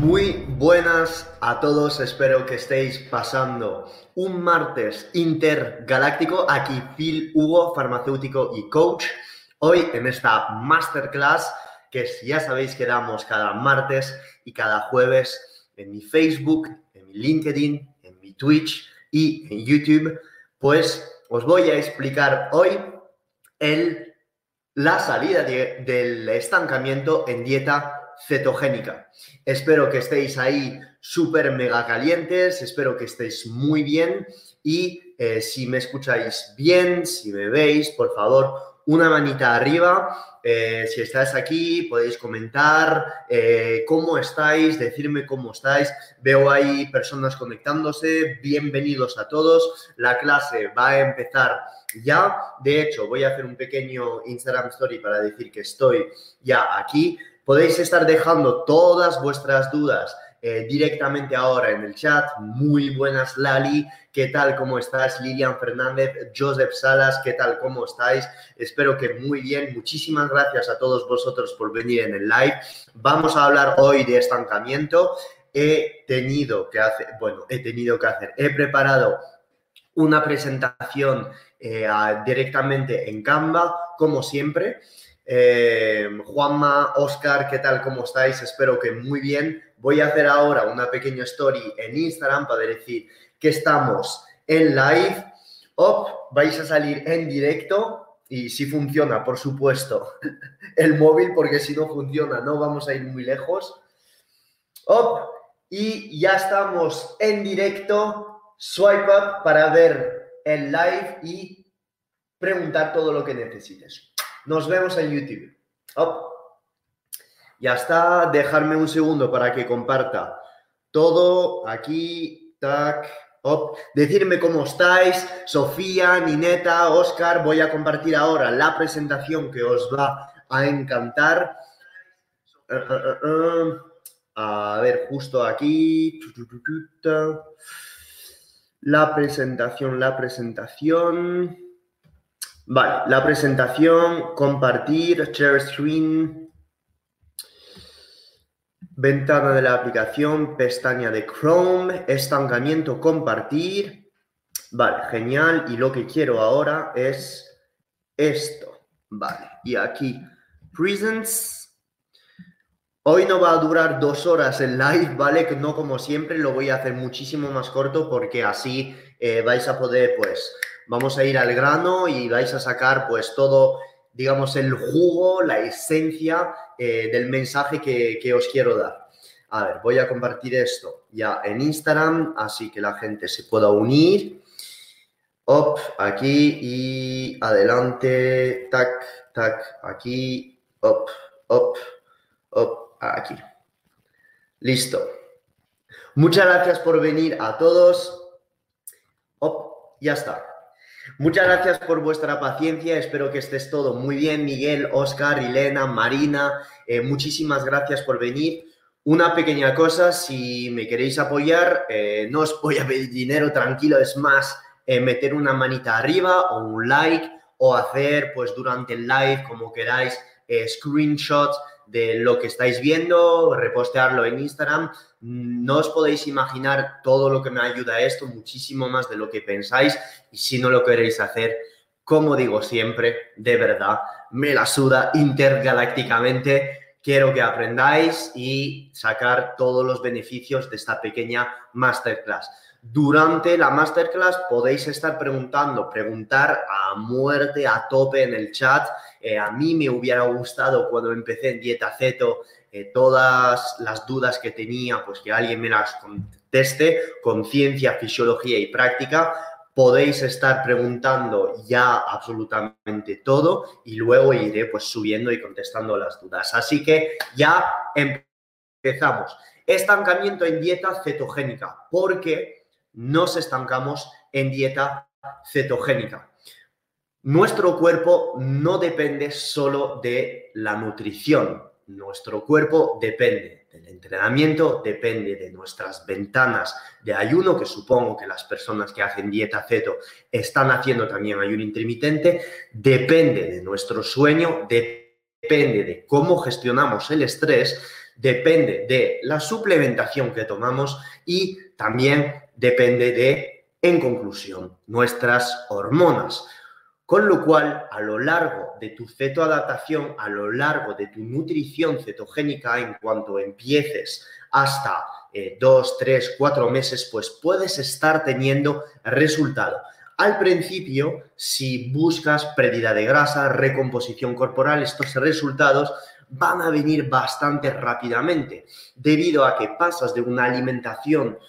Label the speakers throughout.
Speaker 1: Muy buenas a todos, espero que estéis pasando un martes intergaláctico. Aquí Phil Hugo, farmacéutico y coach. Hoy en esta masterclass que ya sabéis que damos cada martes y cada jueves en mi Facebook, en mi LinkedIn, en mi Twitch y en YouTube, pues os voy a explicar hoy el, la salida del estancamiento en dieta cetogénica. Espero que estéis ahí súper mega calientes, espero que estéis muy bien y eh, si me escucháis bien, si me veis, por favor, una manita arriba. Eh, si estáis aquí, podéis comentar eh, cómo estáis, decirme cómo estáis. Veo ahí personas conectándose. Bienvenidos a todos. La clase va a empezar ya. De hecho, voy a hacer un pequeño Instagram Story para decir que estoy ya aquí. Podéis estar dejando todas vuestras dudas eh, directamente ahora en el chat. Muy buenas, Lali. ¿Qué tal? ¿Cómo estás? Lilian Fernández, Joseph Salas, ¿qué tal? ¿Cómo estáis? Espero que muy bien. Muchísimas gracias a todos vosotros por venir en el live. Vamos a hablar hoy de estancamiento. He tenido que hacer, bueno, he tenido que hacer, he preparado una presentación eh, directamente en Canva, como siempre. Eh, Juanma, Oscar, ¿qué tal? ¿Cómo estáis? Espero que muy bien. Voy a hacer ahora una pequeña story en Instagram para decir que estamos en live. Op, vais a salir en directo y si funciona, por supuesto, el móvil, porque si no funciona no vamos a ir muy lejos. Op, y ya estamos en directo. Swipe up para ver el live y preguntar todo lo que necesites. Nos vemos en YouTube. Ya está, dejarme un segundo para que comparta todo aquí, tac. Decirme cómo estáis, Sofía, Nineta, Oscar, voy a compartir ahora la presentación que os va a encantar. Uh, uh, uh, a ver, justo aquí. La presentación, la presentación. Vale, la presentación, compartir, share screen. Ventana de la aplicación, pestaña de Chrome, estancamiento, compartir. Vale, genial. Y lo que quiero ahora es esto. Vale, y aquí, presents. Hoy no va a durar dos horas el live, ¿vale? Que no como siempre, lo voy a hacer muchísimo más corto porque así eh, vais a poder, pues, vamos a ir al grano y vais a sacar, pues, todo digamos, el jugo, la esencia eh, del mensaje que, os quiero dar. A ver, voy a compartir esto ya en Instagram, así que la gente se pueda unir. Op, aquí y adelante, tac, tac, aquí, op, op, op, aquí. Listo. Muchas gracias por venir a todos. Op, ya está. Muchas gracias por vuestra paciencia, espero que estés todo muy bien, Miguel, Oscar, Elena, Marina, eh, muchísimas gracias por venir. Una pequeña cosa, si me queréis apoyar, eh, no os voy a pedir dinero, tranquilo, es más, eh, meter una manita arriba o un like o hacer pues durante el live, como queráis, screenshots de lo que estáis viendo, repostearlo en Instagram. No os podéis imaginar todo lo que me ayuda esto, muchísimo más de lo que pensáis. Y si no lo queréis hacer, como digo siempre, de verdad, me la suda intergalácticamente. Quiero que aprendáis y sacar todos los beneficios de esta pequeña masterclass. Durante la masterclass podéis estar preguntando, preguntar a muerte, a tope en el chat. Eh, a mí me hubiera gustado cuando empecé en dieta ceto, eh, todas las dudas que tenía, pues que alguien me las conteste con ciencia, fisiología y práctica. Podéis estar preguntando ya absolutamente todo y luego iré pues subiendo y contestando las dudas. Así que ya empezamos. estancamiento en dieta cetogénica, porque nos estancamos en dieta cetogénica. Nuestro cuerpo no depende solo de la nutrición, nuestro cuerpo depende del entrenamiento, depende de nuestras ventanas de ayuno, que supongo que las personas que hacen dieta ceto están haciendo también ayuno intermitente, depende de nuestro sueño, depende de cómo gestionamos el estrés, depende de la suplementación que tomamos y también depende de, en conclusión, nuestras hormonas. Con lo cual, a lo largo de tu cetoadaptación, a lo largo de tu nutrición cetogénica, en cuanto empieces hasta eh, dos, tres, cuatro meses, pues puedes estar teniendo resultado. Al principio, si buscas pérdida de grasa, recomposición corporal, estos resultados van a venir bastante rápidamente, debido a que pasas de una alimentación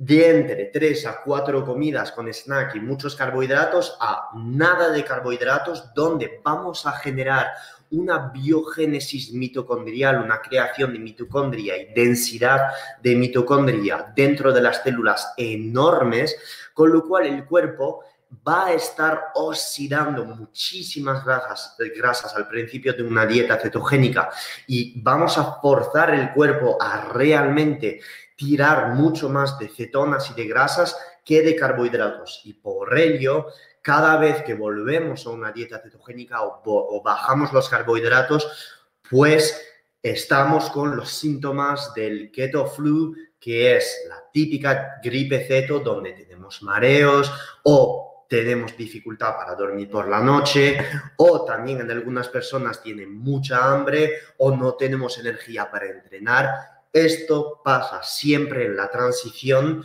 Speaker 1: de entre 3 a 4 comidas con snack y muchos carbohidratos a nada de carbohidratos, donde vamos a generar una biogénesis mitocondrial, una creación de mitocondria y densidad de mitocondria dentro de las células enormes, con lo cual el cuerpo va a estar oxidando muchísimas grasas, grasas al principio de una dieta cetogénica y vamos a forzar el cuerpo a realmente tirar mucho más de cetonas y de grasas que de carbohidratos. Y por ello, cada vez que volvemos a una dieta cetogénica o, bajamos los carbohidratos, pues estamos con los síntomas del keto flu, que es la típica gripe ceto donde tenemos mareos o tenemos dificultad para dormir por la noche o también en algunas personas tienen mucha hambre o no tenemos energía para entrenar esto pasa siempre en la transición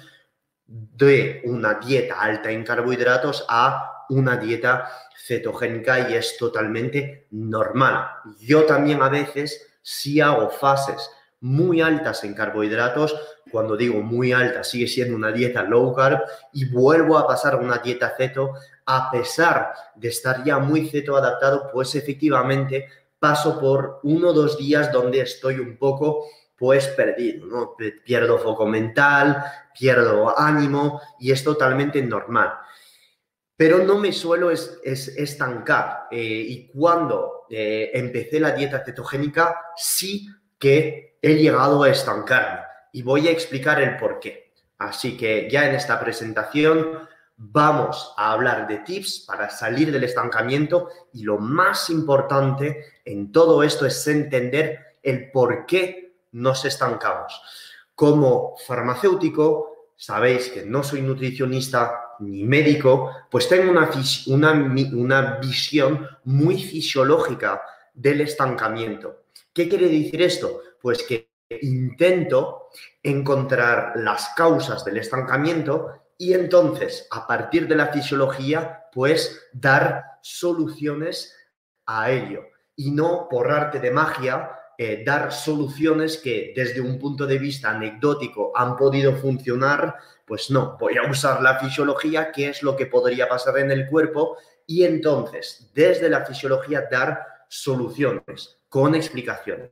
Speaker 1: de una dieta alta en carbohidratos a una dieta cetogénica y es totalmente normal. Yo también a veces si hago fases muy altas en carbohidratos, cuando digo muy alta sigue siendo una dieta low carb y vuelvo a pasar a una dieta ceto, a pesar de estar ya muy ceto adaptado, pues efectivamente paso por uno o dos días donde estoy un poco pues perdido, ¿no? Pierdo foco mental, pierdo ánimo y es totalmente normal. Pero no me suelo es, estancar eh, y cuando eh, empecé la dieta cetogénica sí que he llegado a estancarme y voy a explicar el por qué. Así que ya en esta presentación vamos a hablar de tips para salir del estancamiento y lo más importante en todo esto es entender el por qué nos estancamos. Como farmacéutico, sabéis que no soy nutricionista ni médico, pues tengo una, una, una visión muy fisiológica del estancamiento. ¿Qué quiere decir esto? Pues que intento encontrar las causas del estancamiento y entonces, a partir de la fisiología, pues dar soluciones a ello y no por arte de magia eh, dar soluciones que desde un punto de vista anecdótico han podido funcionar, pues no, voy a usar la fisiología, qué es lo que podría pasar en el cuerpo, y entonces desde la fisiología dar soluciones con explicaciones.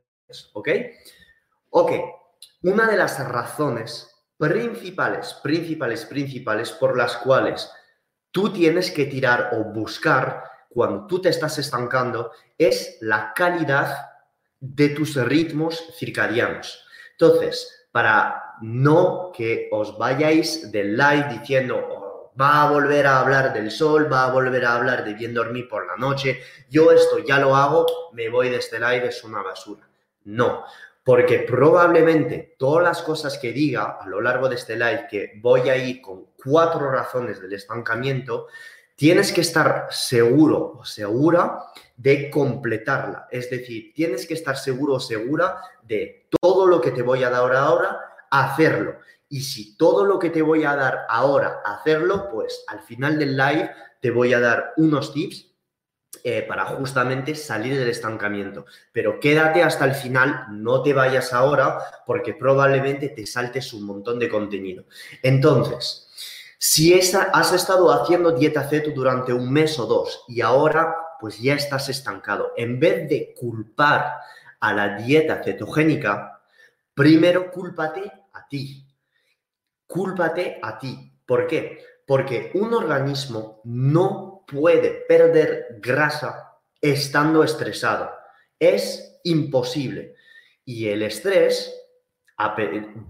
Speaker 1: ¿Ok? Ok, una de las razones principales, principales, principales por las cuales tú tienes que tirar o buscar cuando tú te estás estancando es la calidad de tus ritmos circadianos. Entonces, para no que os vayáis del live diciendo, oh, va a volver a hablar del sol, va a volver a hablar de bien dormir por la noche, yo esto ya lo hago, me voy de este live, es una basura. No, porque probablemente todas las cosas que diga a lo largo de este live, que voy a ir con cuatro razones del estancamiento, tienes que estar seguro o segura de completarla. Es decir, tienes que estar seguro o segura de todo lo que te voy a dar ahora, hacerlo. Y si todo lo que te voy a dar ahora, hacerlo, pues al final del live te voy a dar unos tips eh, para justamente salir del estancamiento. Pero quédate hasta el final, no te vayas ahora porque probablemente te saltes un montón de contenido. Entonces, si has estado haciendo dieta ceto durante un mes o dos y ahora pues ya estás estancado. En vez de culpar a la dieta cetogénica, primero cúlpate a ti. Cúlpate a ti. ¿Por qué? Porque un organismo no puede perder grasa estando estresado. Es imposible. Y el estrés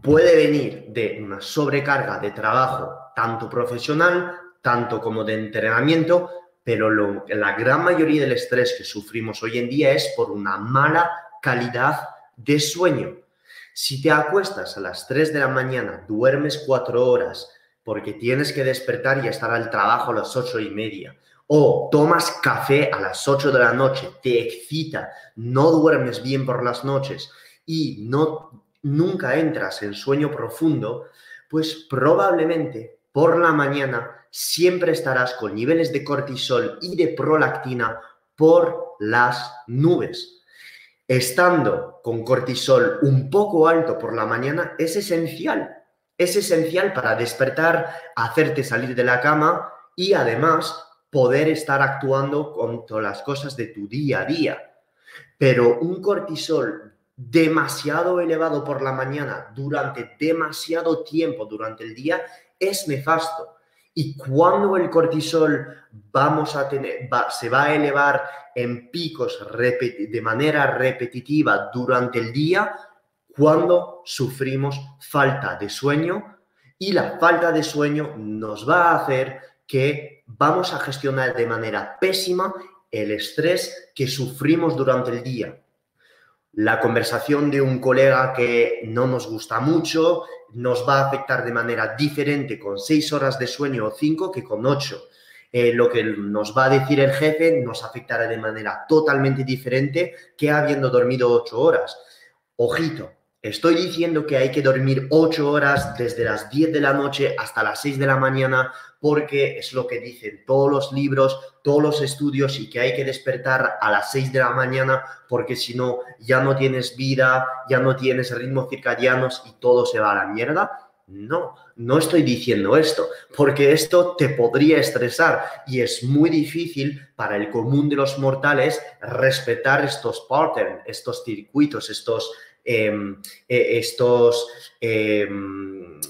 Speaker 1: puede venir de una sobrecarga de trabajo, tanto profesional, tanto como de entrenamiento, pero la gran mayoría del estrés que sufrimos hoy en día es por una mala calidad de sueño. Si te acuestas a las 3 de la mañana, duermes 4 horas porque tienes que despertar y estar al trabajo a las 8 y media, o tomas café a las 8 de la noche, te excita, no duermes bien por las noches y no nunca entras en sueño profundo, pues probablemente por la mañana siempre estarás con niveles de cortisol y de prolactina por las nubes. Estando con cortisol un poco alto por la mañana es esencial. Es esencial para despertar, hacerte salir de la cama y además poder estar actuando con todas las cosas de tu día a día. Pero un cortisol demasiado elevado por la mañana durante demasiado tiempo durante el día es nefasto. Y cuando el cortisol vamos a tener, se va a elevar en picos de manera repetitiva durante el día, cuando sufrimos falta de sueño. Y la falta de sueño nos va a hacer que vamos a gestionar de manera pésima el estrés que sufrimos durante el día. La conversación de un colega que no nos gusta mucho nos va a afectar de manera diferente con seis horas de sueño o cinco que con ocho. Eh, lo que nos va a decir el jefe nos afectará de manera totalmente diferente que habiendo dormido ocho horas. Ojito, Estoy diciendo que hay que dormir 8 horas desde las 10 de la noche hasta las 6 de la mañana porque es lo que dicen todos los libros, todos los estudios y que hay que despertar a las 6 de la mañana porque si no ya no tienes vida, ya no tienes ritmos circadianos y todo se va a la mierda. No, no estoy diciendo esto, porque esto te podría estresar y es muy difícil para el común de los mortales respetar estos patterns, estos circuitos, estos estos, em,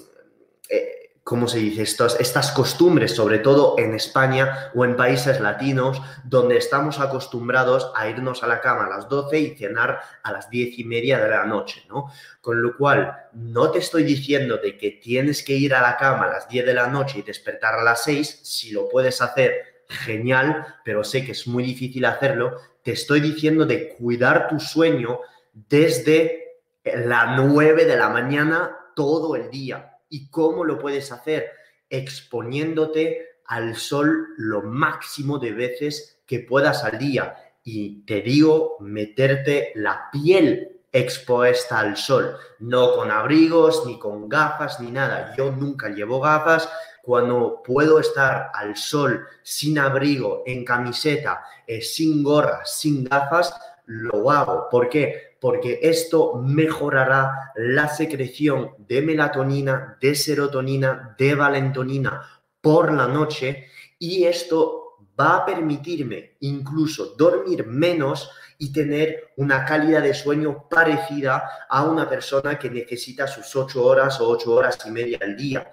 Speaker 1: eh, ¿cómo se dice? Estos, estas costumbres, sobre todo en España o en países latinos, donde estamos acostumbrados a irnos a la cama a las 12 y cenar a las 10 y media de la noche, ¿no? Con lo cual, no te estoy diciendo de que tienes que ir a la cama a las 10 de la noche y despertar a las 6, si lo puedes hacer, genial, pero sé que es muy difícil hacerlo. Te estoy diciendo de cuidar tu sueño desde la 9 de la mañana todo el día. ¿Y cómo lo puedes hacer? Exponiéndote al sol lo máximo de veces que puedas al día. Y te digo, meterte la piel expuesta al sol, no con abrigos, ni con gafas, ni nada. Yo nunca llevo gafas. Cuando puedo estar al sol sin abrigo, en camiseta, eh, sin gorra, sin gafas, lo hago. ¿Por qué? Porque esto mejorará la secreción de melatonina, de serotonina, de valentonina por la noche y esto va a permitirme incluso dormir menos y tener una calidad de sueño parecida a una persona que necesita sus ocho horas o ocho horas y media al día.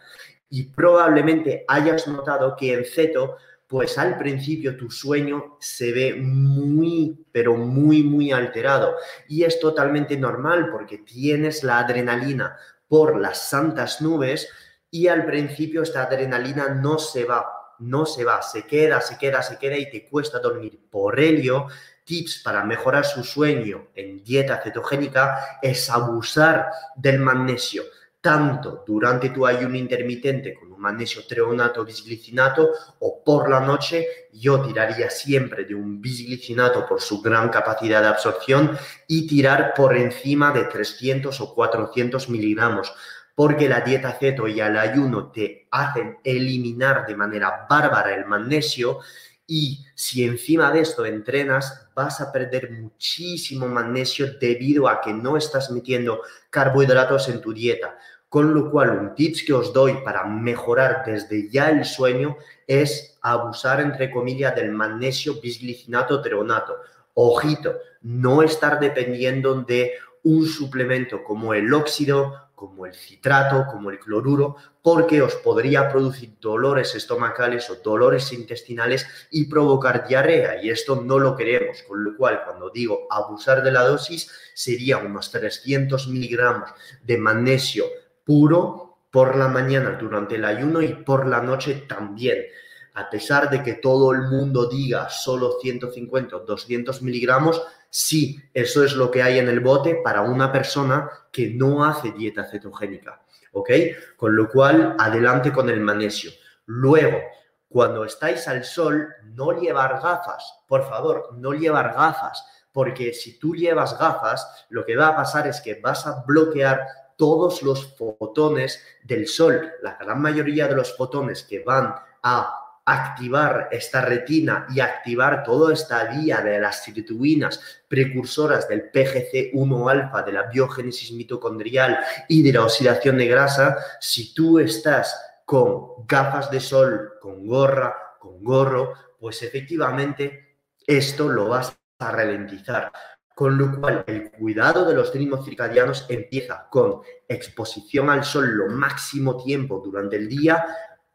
Speaker 1: Y probablemente hayas notado que en Ceto pues al principio tu sueño se ve muy, pero muy, muy alterado. Y es totalmente normal porque tienes la adrenalina por las santas nubes y al principio esta adrenalina no se va, no se va, se queda, se queda, se queda y te cuesta dormir. Por ello, tips para mejorar su sueño en dieta cetogénica es abusar del magnesio tanto durante tu ayuno intermitente magnesio treonato bisglicinato o por la noche, yo tiraría siempre de un bisglicinato por su gran capacidad de absorción y tirar por encima de 300 o 400 miligramos, porque la dieta ceto y el ayuno te hacen eliminar de manera bárbara el magnesio y si encima de esto entrenas, vas a perder muchísimo magnesio debido a que no estás metiendo carbohidratos en tu dieta. Con lo cual, un tips que os doy para mejorar desde ya el sueño es abusar, entre comillas, del magnesio bisglicinato treonato. Ojito, no estar dependiendo de un suplemento como el óxido, como el citrato, como el cloruro, porque os podría producir dolores estomacales o dolores intestinales y provocar diarrea. Y esto no lo queremos, con lo cual cuando digo abusar de la dosis sería unos 300 miligramos de magnesio por la mañana durante el ayuno y por la noche también. A pesar de que todo el mundo diga solo 150 o 200 miligramos, sí, eso es lo que hay en el bote para una persona que no hace dieta cetogénica. ¿Ok? Con lo cual, adelante con el magnesio. Luego, cuando estáis al sol, no llevar gafas. Por favor, no llevar gafas. Porque si tú llevas gafas, lo que va a pasar es que vas a bloquear todos los fotones del sol. La gran mayoría de los fotones que van a activar esta retina y activar toda esta vía de las sirtuinas precursoras del PGC1-alfa, de la biogénesis mitocondrial y de la oxidación de grasa, si tú estás con gafas de sol, con gorra, con gorro, pues efectivamente esto lo vas a ralentizar. Con lo cual, el cuidado de los ritmos circadianos empieza con exposición al sol lo máximo tiempo durante el día,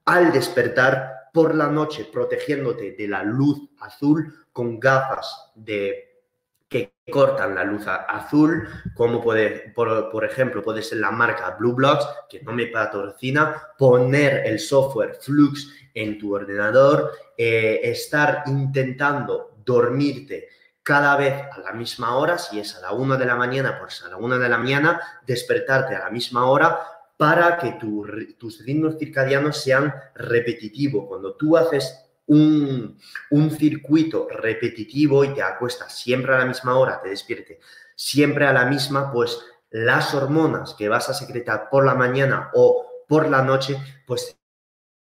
Speaker 1: al despertar por la noche protegiéndote de la luz azul con gafas de que cortan la luz azul, como puede, por, ejemplo, puede ser la marca Blue Blocks, que no me patrocina, poner el software Flux en tu ordenador, eh, estar intentando dormirte cada vez a la misma hora, si es a la una de la mañana, pues a la una de la mañana, despertarte a la misma hora para que tus ritmos circadianos sean repetitivos. Cuando tú haces un, circuito repetitivo y te acuestas siempre a la misma hora, te despierte siempre a la misma, pues las hormonas que vas a secretar por la mañana o por la noche, pues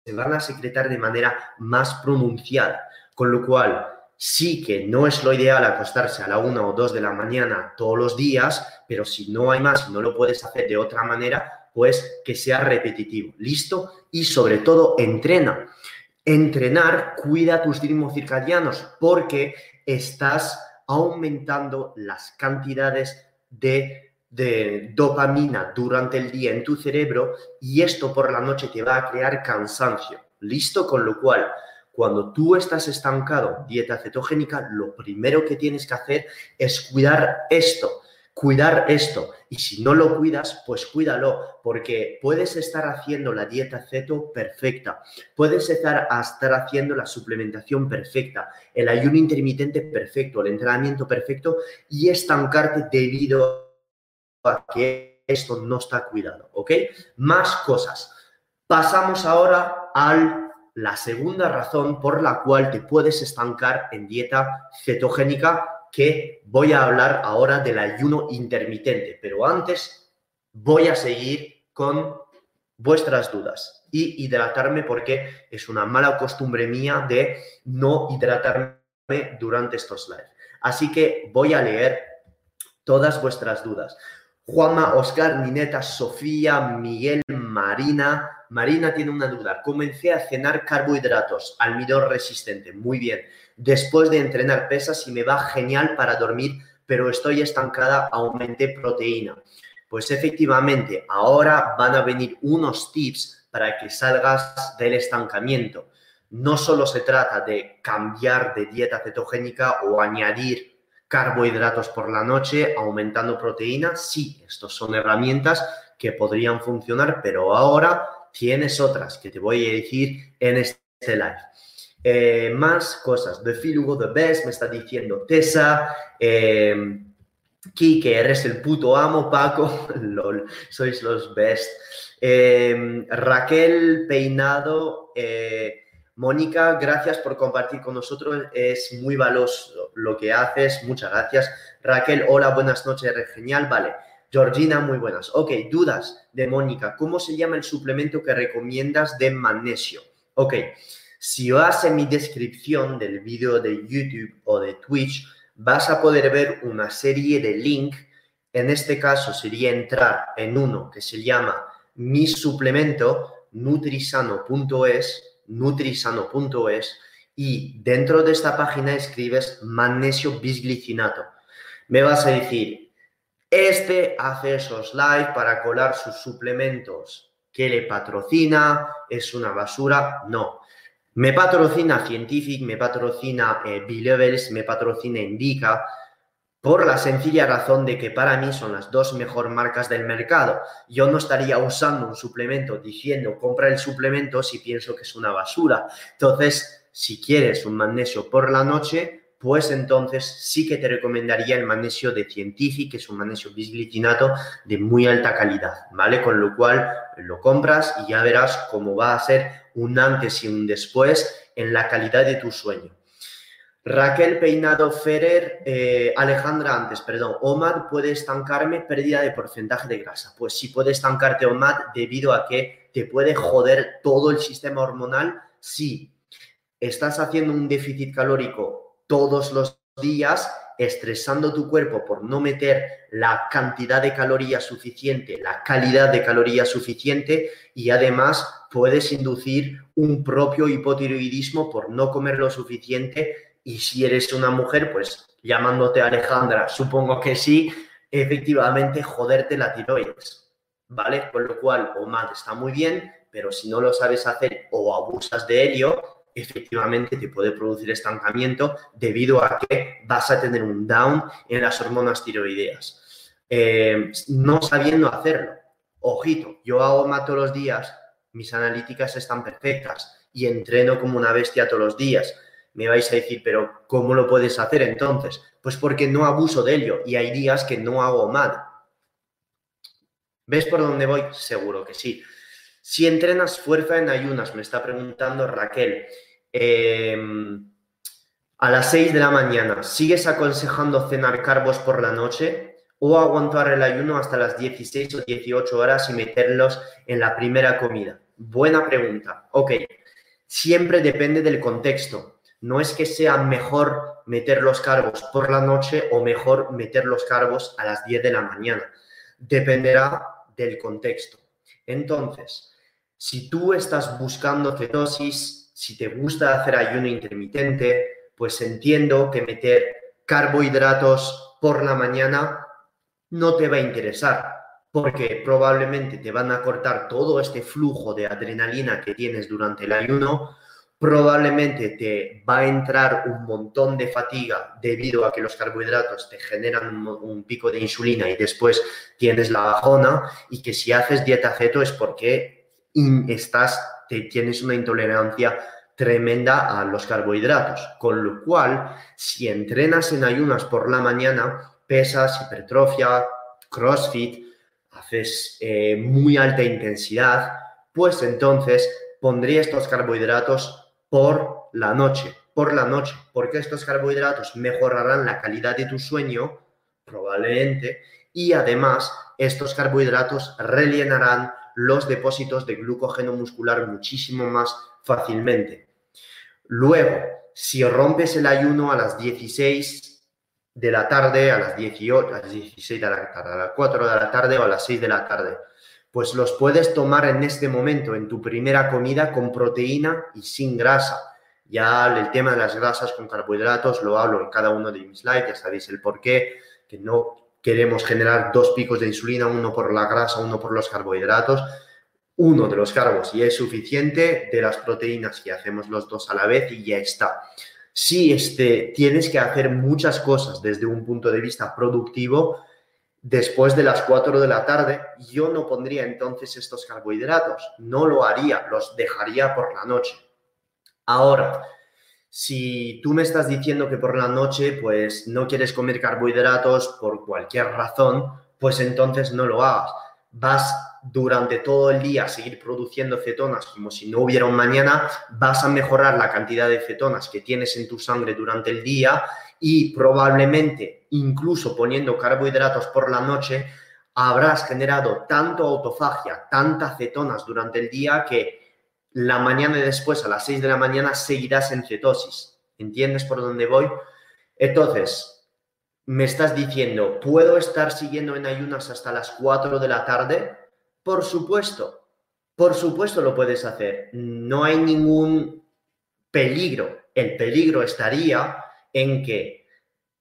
Speaker 1: se van a secretar de manera más pronunciada. Con lo cual, sí que no es lo ideal acostarse a la una o dos de la mañana todos los días, pero si no hay más y no lo puedes hacer de otra manera, pues que sea repetitivo. ¿Listo? Y sobre todo, entrena. Entrenar cuida tus ritmos circadianos porque estás aumentando las cantidades de, de, dopamina durante el día en tu cerebro y esto por la noche te va a crear cansancio. ¿Listo? Con lo cual, cuando tú estás estancado, dieta cetogénica, lo primero que tienes que hacer es cuidar esto cuidar esto. Y si no lo cuidas, pues cuídalo, porque puedes estar haciendo la dieta ceto perfecta, puedes estar, estar haciendo la suplementación perfecta, el ayuno intermitente perfecto, el entrenamiento perfecto y estancarte debido a que esto no está cuidado, ¿ok? Más cosas. Pasamos ahora a la segunda razón por la cual te puedes estancar en dieta cetogénica que voy a hablar ahora del ayuno intermitente, pero antes voy a seguir con vuestras dudas y hidratarme porque es una mala costumbre mía de no hidratarme durante estos lives. Así que voy a leer todas vuestras dudas. Juanma, Oscar, Nineta, Sofía, Miguel, Marina. Marina tiene una duda. Comencé a cenar carbohidratos, almidón resistente. Muy bien después de entrenar pesas y me va genial para dormir, pero estoy estancada, aumenté proteína. Pues efectivamente, ahora van a venir unos tips para que salgas del estancamiento. No solo se trata de cambiar de dieta cetogénica o añadir carbohidratos por la noche, aumentando proteína. Sí, estos son herramientas que podrían funcionar, pero ahora tienes otras que te voy a decir en este live. Eh, más cosas. The Feel Hugo The Best me está diciendo Tessa. Eh, Kike, eres el puto amo, Paco. LOL, sois los best. Eh, Raquel Peinado. Eh, Mónica, gracias por compartir con nosotros. Es muy valioso lo que haces. Muchas gracias. Raquel, hola, buenas noches. Genial, vale. Georgina, muy buenas. Ok, dudas de Mónica. ¿Cómo se llama el suplemento que recomiendas de magnesio? Ok. Si vas en mi descripción del vídeo de YouTube o de Twitch, vas a poder ver una serie de links. En este caso sería entrar en uno que se llama mi suplemento nutrisano.es, nutrisano.es y dentro de esta página escribes magnesio bisglicinato. Me vas a decir, Este hace esos live para colar sus suplementos que le patrocina, es una basura, no. Me patrocina Scientific, me patrocina eh, B-Levels, me patrocina Indica, por la sencilla razón de que para mí son las dos mejor marcas del mercado. Yo no estaría usando un suplemento diciendo compra el suplemento si pienso que es una basura. Entonces, si quieres un magnesio por la noche, pues entonces sí que te recomendaría el magnesio de Scientific, que es un magnesio bisglicinato de muy alta calidad, ¿vale? Con lo cual lo compras y ya verás cómo va a ser un antes y un después en la calidad de tu sueño. Raquel Peinado Ferrer, eh, Alejandra antes, perdón, OMAD puede estancarme pérdida de porcentaje de grasa. Pues sí puede estancarte OMAD debido a que te puede joder todo el sistema hormonal si estás haciendo un déficit calórico todos los días, estresando tu cuerpo por no meter la cantidad de calorías suficiente, la calidad de calorías suficiente y además puedes inducir un propio hipotiroidismo por no comer lo suficiente y si eres una mujer, pues llamándote Alejandra, supongo que sí, efectivamente joderte la tiroides, ¿vale? Con lo cual, OMAD está muy bien, pero si no lo sabes hacer o abusas de helio, efectivamente te puede producir estancamiento debido a que vas a tener un down en las hormonas tiroideas. Eh, no sabiendo hacerlo. Ojito, yo hago OMAD todos los días, mis analíticas están perfectas y entreno como una bestia todos los días me vais a decir, pero ¿cómo lo puedes hacer entonces? Pues porque no abuso de ello y hay días que no hago mal. ¿Ves por dónde voy? Seguro que sí. Si entrenas fuerza en ayunas, me está preguntando Raquel, em, a las 6 de la mañana, ¿sigues aconsejando cenar carbos por la noche o aguantar el ayuno hasta las 16 o 18 horas y meterlos en la primera comida? Buena pregunta. Ok, siempre depende del contexto no es que sea mejor meter los cargos por la noche o mejor meter los cargos a las 10 de la mañana. Dependerá del contexto. Entonces, si tú estás buscando cetosis, si te gusta hacer ayuno intermitente, pues entiendo que meter carbohidratos por la mañana no te va a interesar, porque probablemente te van a cortar todo este flujo de adrenalina que tienes durante el ayuno probablemente te va a entrar un montón de fatiga debido a que los carbohidratos te generan un, pico de insulina y después tienes la bajona y que si haces dieta ceto es porque estás, te, tienes una intolerancia tremenda a los carbohidratos. Con lo cual, si entrenas en ayunas por la mañana, pesas, hipertrofia, crossfit, haces eh, muy alta intensidad, pues entonces pondría estos carbohidratos por la noche, por la noche, porque estos carbohidratos mejorarán la calidad de tu sueño, probablemente, y además estos carbohidratos rellenarán los depósitos de glucógeno muscular muchísimo más fácilmente. Luego, si rompes el ayuno a las 16 de la tarde, a las 18, a las 16 de la tarde, a las 4 de la tarde o a las 6 de la tarde, pues los puedes tomar en este momento, en tu primera comida, con proteína y sin grasa. Ya el tema de las grasas con carbohidratos lo hablo en cada uno de mis slides, ya sabéis el por qué, que no queremos generar dos picos de insulina, uno por la grasa, uno por los carbohidratos, uno de los carbos y es suficiente, de las proteínas y hacemos los dos a la vez y ya está. Si este, tienes que hacer muchas cosas desde un punto de vista productivo, después de las 4 de la tarde, yo no pondría entonces estos carbohidratos, no lo haría, los dejaría por la noche. Ahora, si tú me estás diciendo que por la noche pues no quieres comer carbohidratos por cualquier razón, pues entonces no lo hagas. Vas durante todo el día a seguir produciendo cetonas como si no hubiera un mañana, vas a mejorar la cantidad de cetonas que tienes en tu sangre durante el día y probablemente incluso poniendo carbohidratos por la noche, habrás generado tanto autofagia, tantas cetonas durante el día que la mañana y después, a las 6 de la mañana, seguirás en cetosis. ¿Entiendes por dónde voy? Entonces, me estás diciendo, ¿puedo estar siguiendo en ayunas hasta las 4 de la tarde? Por supuesto, por supuesto lo puedes hacer. No hay ningún peligro. El peligro estaría en que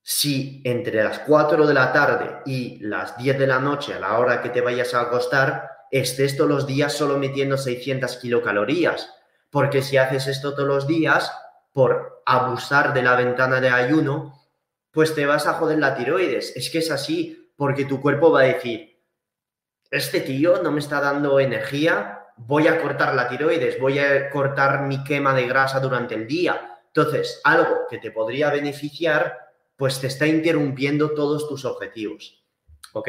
Speaker 1: si entre las 4 de la tarde y las 10 de la noche a la hora que te vayas a acostar, estés todos los días solo metiendo 600 kilocalorías. Porque si haces esto todos los días, por abusar de la ventana de ayuno, pues te vas a joder la tiroides. Es que es así, porque tu cuerpo va a decir, este tío no me está dando energía, voy a cortar la tiroides, voy a cortar mi quema de grasa durante el día. Entonces, algo que te podría beneficiar pues te está interrumpiendo todos tus objetivos. ¿Ok?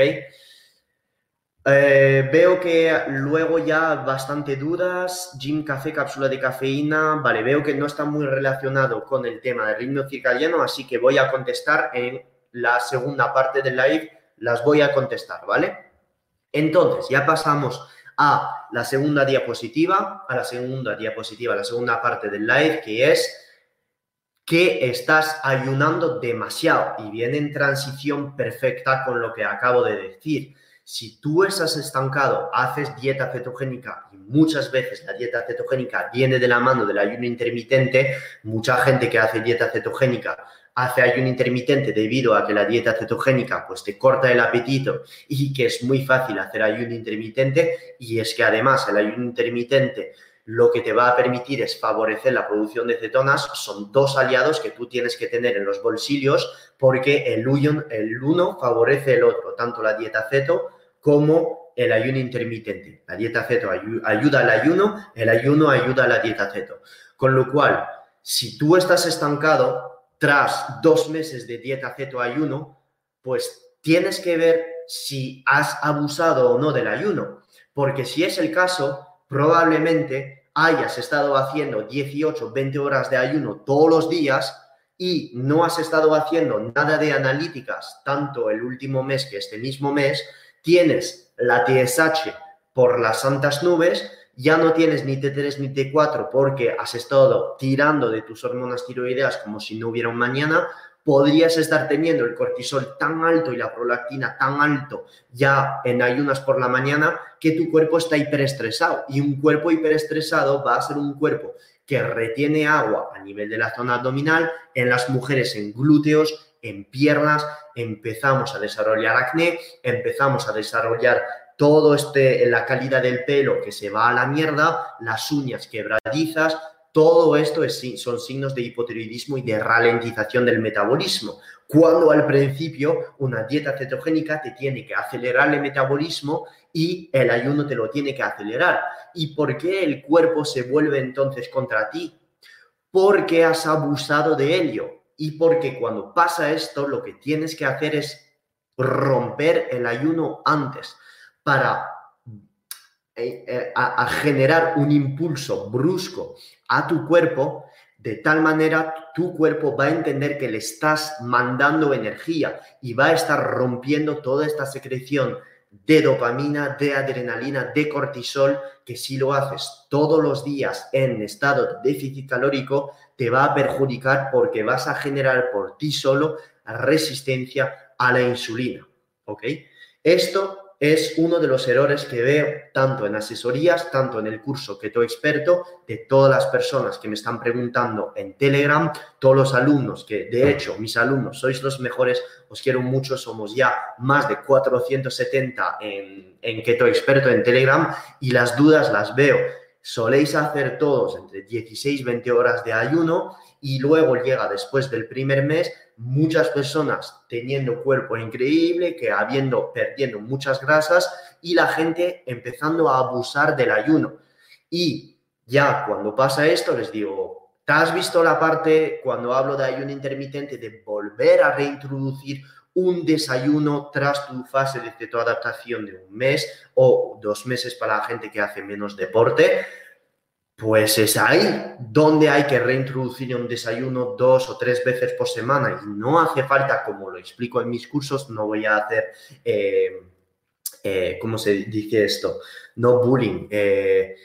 Speaker 1: Eh, veo que luego ya bastante dudas. Gym café, cápsula de cafeína. Vale, veo que no está muy relacionado con el tema del ritmo circadiano, así que voy a contestar en la segunda parte del live. Las voy a contestar, ¿vale? Entonces, ya pasamos a la segunda diapositiva, a la segunda diapositiva, la segunda parte del live, que es que estás ayunando demasiado y viene en transición perfecta con lo que acabo de decir. Si tú estás estancado, haces dieta cetogénica y muchas veces la dieta cetogénica viene de la mano del ayuno intermitente, mucha gente que hace dieta cetogénica hace ayuno intermitente debido a que la dieta cetogénica pues te corta el apetito y que es muy fácil hacer ayuno intermitente y es que además el ayuno intermitente lo que te va a permitir es favorecer la producción de cetonas. Son dos aliados que tú tienes que tener en los bolsillos porque el, uno favorece el otro, tanto la dieta ceto como el ayuno intermitente. La dieta ceto ayuda al ayuno, el ayuno ayuda a la dieta ceto. Con lo cual, si tú estás estancado tras dos meses de dieta ceto ayuno, pues tienes que ver si has abusado o no del ayuno. Porque si es el caso, probablemente hayas estado haciendo 18, 20 horas de ayuno todos los días y no has estado haciendo nada de analíticas, tanto el último mes que este mismo mes, tienes la TSH por las santas nubes, ya no tienes ni T3 ni T4 porque has estado tirando de tus hormonas tiroideas como si no hubiera un mañana, podrías estar teniendo el cortisol tan alto y la prolactina tan alto ya en ayunas por la mañana que tu cuerpo está hiperestresado. Y un cuerpo hiperestresado va a ser un cuerpo que retiene agua a nivel de la zona abdominal, en las mujeres en glúteos, en piernas, empezamos a desarrollar acné, empezamos a desarrollar todo este, la calidad del pelo que se va a la mierda, las uñas quebradizas, todo esto son signos de hipotiroidismo y de ralentización del metabolismo. Cuando al principio una dieta cetogénica te tiene que acelerar el metabolismo y el ayuno te lo tiene que acelerar. ¿Y por qué el cuerpo se vuelve entonces contra ti? Porque has abusado de ello. Y porque cuando pasa esto, lo que tienes que hacer es romper el ayuno antes para eh, eh, a, generar un impulso brusco a tu cuerpo, de tal manera tu cuerpo va a entender que le estás mandando energía y va a estar rompiendo toda esta secreción de dopamina, de adrenalina, de cortisol, que si lo haces todos los días en estado de déficit calórico, te va a perjudicar porque vas a generar por ti solo resistencia a la insulina. ¿Ok? Esto es uno de los errores que veo tanto en asesorías, tanto en el curso Keto Experto, de todas las personas que me están preguntando en Telegram, todos los alumnos, que de hecho mis alumnos sois los mejores, os quiero mucho, somos ya más de 470 en, en Keto Experto en Telegram y las dudas las veo. Soléis hacer todos entre 16 y 20 horas de ayuno y luego llega después del primer mes muchas personas teniendo cuerpo increíble, que habiendo, perdiendo muchas grasas y la gente empezando a abusar del ayuno. Y ya cuando pasa esto, les digo, ¿te has visto la parte cuando hablo de ayuno intermitente de volver a reintroducir un desayuno tras tu fase de cetoadaptación de un mes o dos meses para la gente que hace menos deporte? Pues es ahí donde hay que reintroducir un desayuno dos o tres veces por semana y no hace falta, como lo explico en mis cursos, no voy a hacer, eh, eh, ¿cómo se dice esto? No bullying. Eh,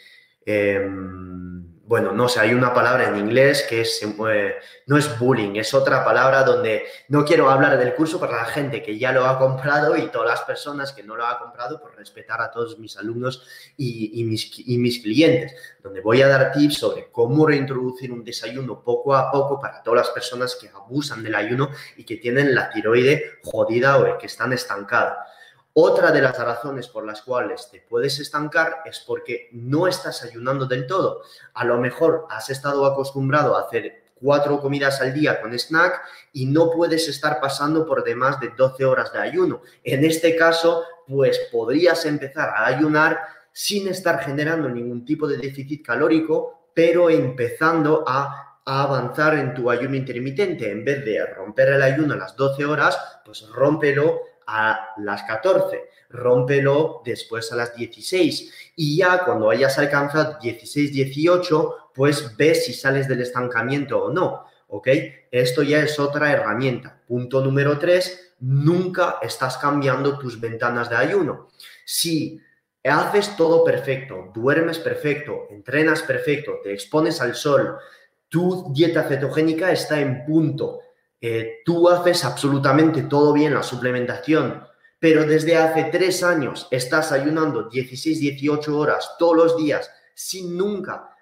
Speaker 1: Em, bueno, no sé, hay una palabra en inglés que es, eh, no es bullying, es otra palabra donde no quiero hablar del curso para la gente que ya lo ha comprado y todas las personas que no lo ha comprado por respetar a todos mis alumnos y, mis, y mis clientes, donde voy a dar tips sobre cómo reintroducir un desayuno poco a poco para todas las personas que abusan del ayuno y que tienen la tiroide jodida o que están estancadas. Otra de las razones por las cuales te puedes estancar es porque no estás ayunando del todo. A lo mejor has estado acostumbrado a hacer cuatro comidas al día con snack y no puedes estar pasando por de más de 12 horas de ayuno. En este caso, pues podrías empezar a ayunar sin estar generando ningún tipo de déficit calórico, pero empezando a, avanzar en tu ayuno intermitente. En vez de romper el ayuno a las 12 horas, pues rómpelo a las 14, rómpelo después a las 16 y ya cuando hayas alcanzado 16, 18, pues ves si sales del estancamiento o no, ¿ok? Esto ya es otra herramienta. Punto número 3, nunca estás cambiando tus ventanas de ayuno. Si haces todo perfecto, duermes perfecto, entrenas perfecto, te expones al sol, tu dieta cetogénica está en punto, eh, tú haces absolutamente todo bien la suplementación, pero desde hace tres años estás ayunando 16, 18 horas todos los días sin nunca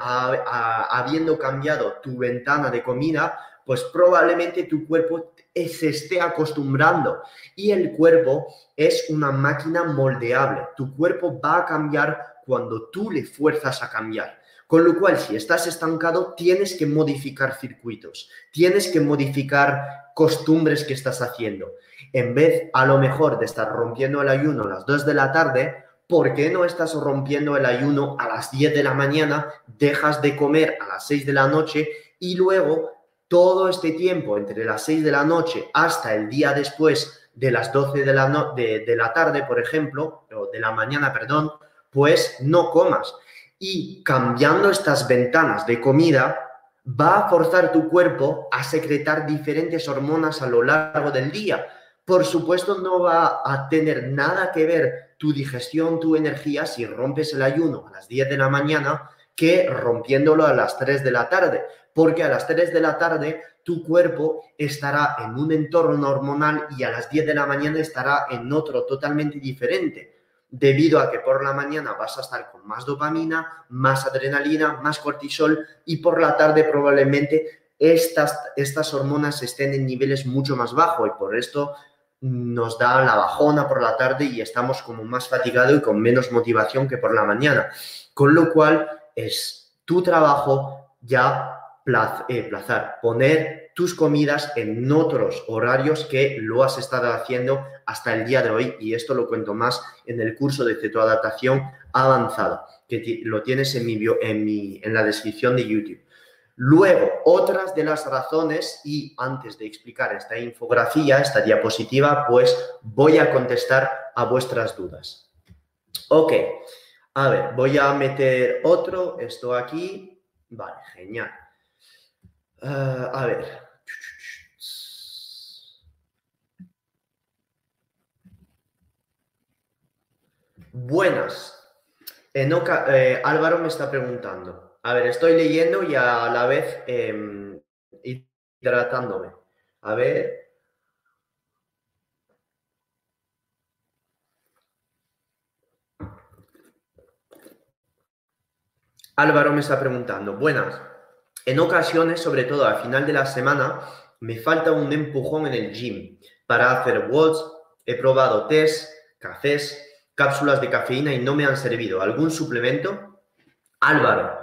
Speaker 1: habiendo cambiado tu ventana de comida, pues probablemente tu cuerpo se esté acostumbrando. Y el cuerpo es una máquina moldeable. Tu cuerpo va a cambiar cuando tú le fuerzas a cambiar. Con lo cual, si estás estancado, tienes que modificar circuitos, tienes que modificar costumbres que estás haciendo. En vez, a lo mejor, de estar rompiendo el ayuno a las 2 de la tarde, ¿por qué no estás rompiendo el ayuno a las 10 de la mañana, dejas de comer a las 6 de la noche y luego todo este tiempo entre las 6 de la noche hasta el día después de las 12 de la, de, de la tarde, por ejemplo, o de la mañana, perdón, pues no comas y cambiando estas ventanas de comida va a forzar tu cuerpo a secretar diferentes hormonas a lo largo del día. Por supuesto, no va a tener nada que ver tu digestión, tu energía, si rompes el ayuno a las 10 de la mañana que rompiéndolo a las 3 de la tarde, porque a las 3 de la tarde tu cuerpo estará en un entorno hormonal y a las 10 de la mañana estará en otro totalmente diferente debido a que por la mañana vas a estar con más dopamina, más adrenalina, más cortisol y por la tarde probablemente estas, estas hormonas estén en niveles mucho más bajos y por esto nos da la bajona por la tarde y estamos como más fatigados y con menos motivación que por la mañana. Con lo cual es tu trabajo ya eh, plazar, poner tus comidas en otros horarios que lo has estado haciendo hasta el día de hoy y esto lo cuento más en el curso de cetoadaptación avanzada que lo tienes en, mi, en, mi, en la descripción de YouTube. Luego, otras de las razones, y antes de explicar esta infografía, esta diapositiva, pues voy a contestar a vuestras dudas. Ok, a ver, voy a meter otro, esto aquí. Vale, genial. Ah, a ver. Buenas. Eh, Álvaro me está preguntando. A ver, estoy leyendo y a la vez eh, hidratándome. A ver. Álvaro me está preguntando. Buenas. En ocasiones, sobre todo al final de la semana, me falta un empujón en el gym para hacer watts. He probado test, cafés, cápsulas de cafeína y no me han servido. ¿Algún suplemento? Álvaro,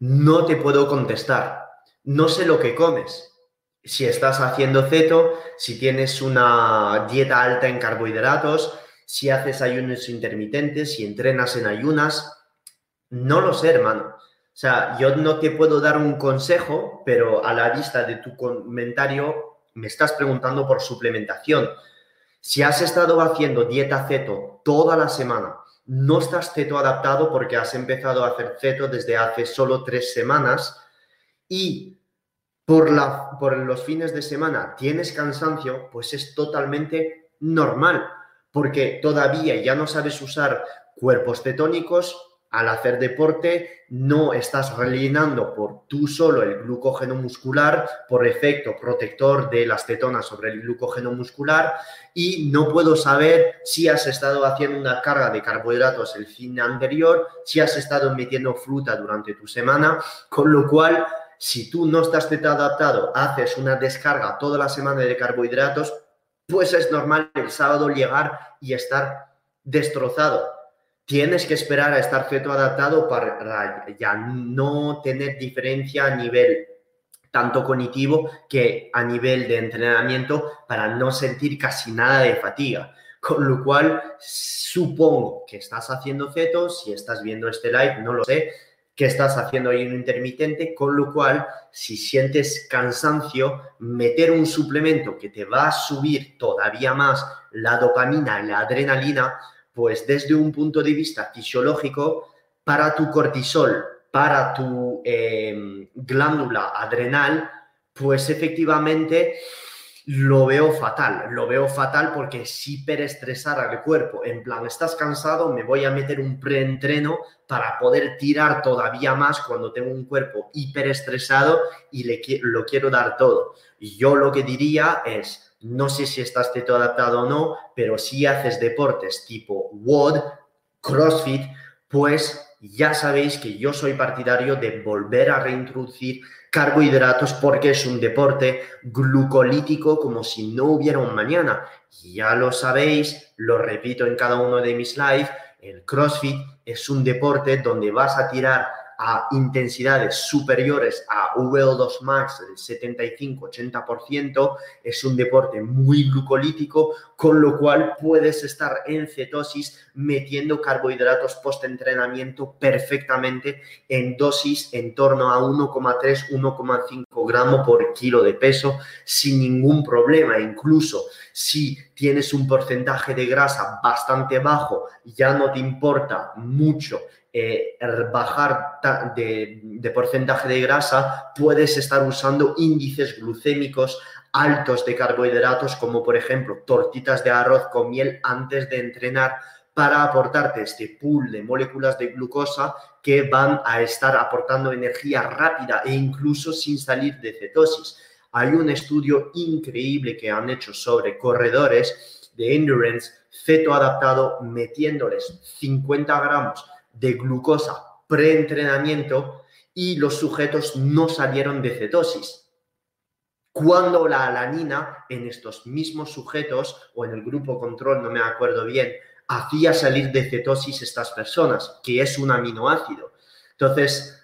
Speaker 1: no te puedo contestar. No sé lo que comes. Si estás haciendo ceto, si tienes una dieta alta en carbohidratos, si haces ayunos intermitentes, si entrenas en ayunas, no lo sé, hermano. O sea, yo no te puedo dar un consejo, pero a la vista de tu comentario me estás preguntando por suplementación. Si has estado haciendo dieta ceto toda la semana, no estás ceto adaptado porque has empezado a hacer ceto desde hace solo tres semanas y por, la, por los fines de semana tienes cansancio, pues es totalmente normal porque todavía ya no sabes usar cuerpos cetónicos, al hacer deporte no estás rellenando por tú solo el glucógeno muscular por efecto protector de las cetonas sobre el glucógeno muscular y no puedo saber si has estado haciendo una carga de carbohidratos el fin anterior, si has estado metiendo fruta durante tu semana, con lo cual si tú no estás adaptado, haces una descarga toda la semana de carbohidratos, pues es normal el sábado llegar y estar destrozado tienes que esperar a estar feto adaptado para ya no tener diferencia a nivel tanto cognitivo que a nivel de entrenamiento para no sentir casi nada de fatiga. Con lo cual, supongo que estás haciendo feto, si estás viendo este live, no lo sé, que estás haciendo ahí un intermitente, con lo cual, si sientes cansancio, meter un suplemento que te va a subir todavía más la dopamina y la adrenalina, pues desde un punto de vista fisiológico, para tu cortisol, para tu em, glándula adrenal, pues efectivamente lo veo fatal. Lo veo fatal porque si hiperestresar al cuerpo. En plan, estás cansado, me voy a meter un preentreno para poder tirar todavía más cuando tengo un cuerpo hiperestresado y le, lo quiero dar todo. Yo lo que diría es, no sé si estás teto adaptado o no, pero si haces deportes tipo WOD, CrossFit, pues ya sabéis que yo soy partidario de volver a reintroducir carbohidratos porque es un deporte glucolítico como si no hubiera un mañana. Ya lo sabéis, lo repito en cada uno de mis lives, el CrossFit es un deporte donde vas a tirar a intensidades superiores a VO2 max del 75-80%, es un deporte muy glucolítico, con lo cual puedes estar en cetosis metiendo carbohidratos post-entrenamiento perfectamente en dosis en torno a 1,3-1,5 gramos por kilo de peso sin ningún problema. Incluso si tienes un porcentaje de grasa bastante bajo, ya no te importa mucho eh, bajar de, porcentaje de grasa, puedes estar usando índices glucémicos altos de carbohidratos, como por ejemplo tortitas de arroz con miel antes de entrenar, para aportarte este pool de moléculas de glucosa que van a estar aportando energía rápida e incluso sin salir de cetosis. Hay un estudio increíble que han hecho sobre corredores de endurance feto adaptado metiéndoles 50 gramos de glucosa preentrenamiento y los sujetos no salieron de cetosis. Cuando la alanina en estos mismos sujetos o en el grupo control, no me acuerdo bien, hacía salir de cetosis estas personas, que es un aminoácido. Entonces,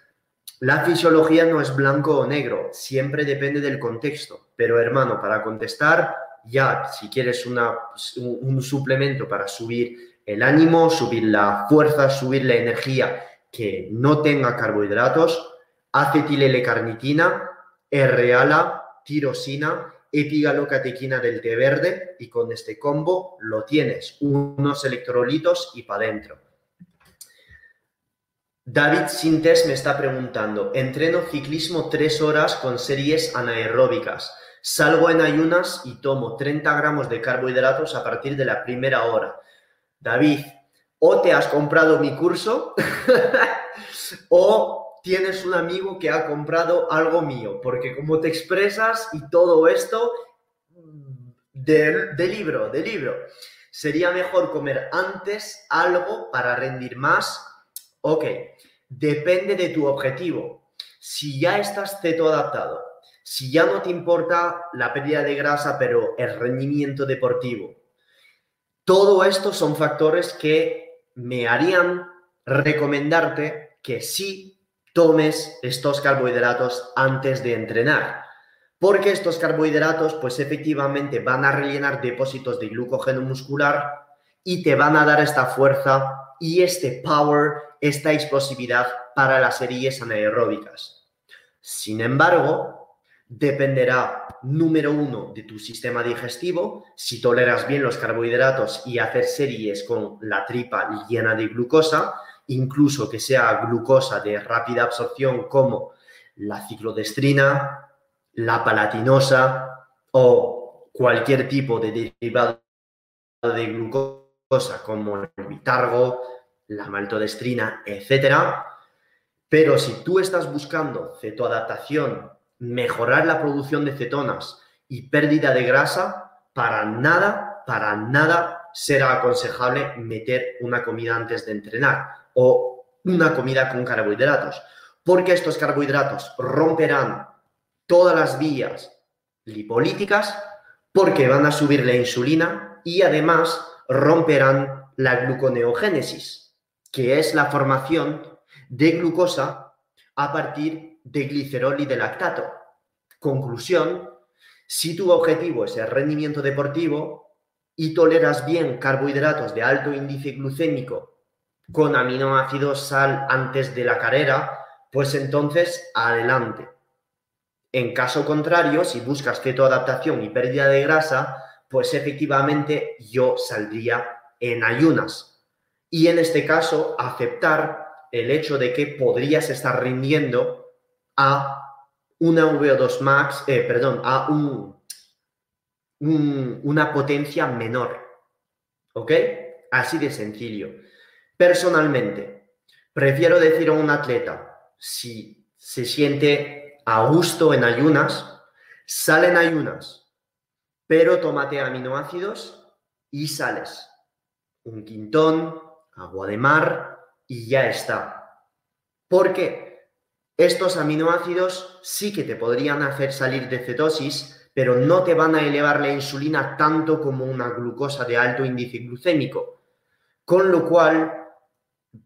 Speaker 1: la fisiología no es blanco o negro, siempre depende del contexto. Pero hermano, para contestar, ya si quieres un suplemento para subir el ánimo, subir la fuerza, subir la energía que no tenga carbohidratos, acetilelecarnitina, R-ala, tirosina, epigalocatequina del té verde y con este combo lo tienes, unos electrolitos y para adentro. David Sintes me está preguntando, entreno ciclismo tres horas con series anaeróbicas. Salgo en ayunas y tomo 30 gramos de carbohidratos a partir de la primera hora. David, o te has comprado mi curso o tienes un amigo que ha comprado algo mío, porque como te expresas y todo esto, de, de libro, de libro, sería mejor comer antes algo para rendir más. Ok, depende de tu objetivo. Si ya estás ceto adaptado, si ya no te importa la pérdida de grasa, pero el rendimiento deportivo, todo esto son factores que me harían recomendarte que sí tomes estos carbohidratos antes de entrenar. Porque estos carbohidratos, pues efectivamente van a rellenar depósitos de glucógeno muscular y te van a dar esta fuerza y este power, esta explosividad para las series anaeróbicas. Sin embargo, dependerá número uno de tu sistema digestivo, si toleras bien los carbohidratos y hacer series con la tripa llena de glucosa, incluso que sea glucosa de rápida absorción como la ciclodestrina, la palatinosa o cualquier tipo de derivado de glucosa como el bitargo, la maltodestrina, etc. Pero si tú estás buscando cetoadaptación, mejorar la producción de cetonas y pérdida de grasa, para nada, para nada será aconsejable meter una comida antes de entrenar o una comida con carbohidratos, porque estos carbohidratos romperán todas las vías lipolíticas porque van a subir la insulina y además romperán la gluconeogénesis, que es la formación de glucosa a partir de glicerol y de lactato. Conclusión, si tu objetivo es el rendimiento deportivo y toleras bien carbohidratos de alto índice glucémico con aminoácidos sal antes de la carrera, pues entonces adelante. En caso contrario, si buscas cetoadaptación y pérdida de grasa, pues efectivamente yo saldría en ayunas. Y en este caso, aceptar el hecho de que podrías estar rindiendo a una VO2 max, eh, perdón, a un, una potencia menor. ¿Ok? Así de sencillo. Personalmente, prefiero decir a un atleta, si se siente a gusto en ayunas, sale en ayunas, pero tómate aminoácidos y sales. Un quintón, agua de mar y ya está. ¿Por qué? Estos aminoácidos sí que te podrían hacer salir de cetosis, pero no te van a elevar la insulina tanto como una glucosa de alto índice glucémico. Con lo cual,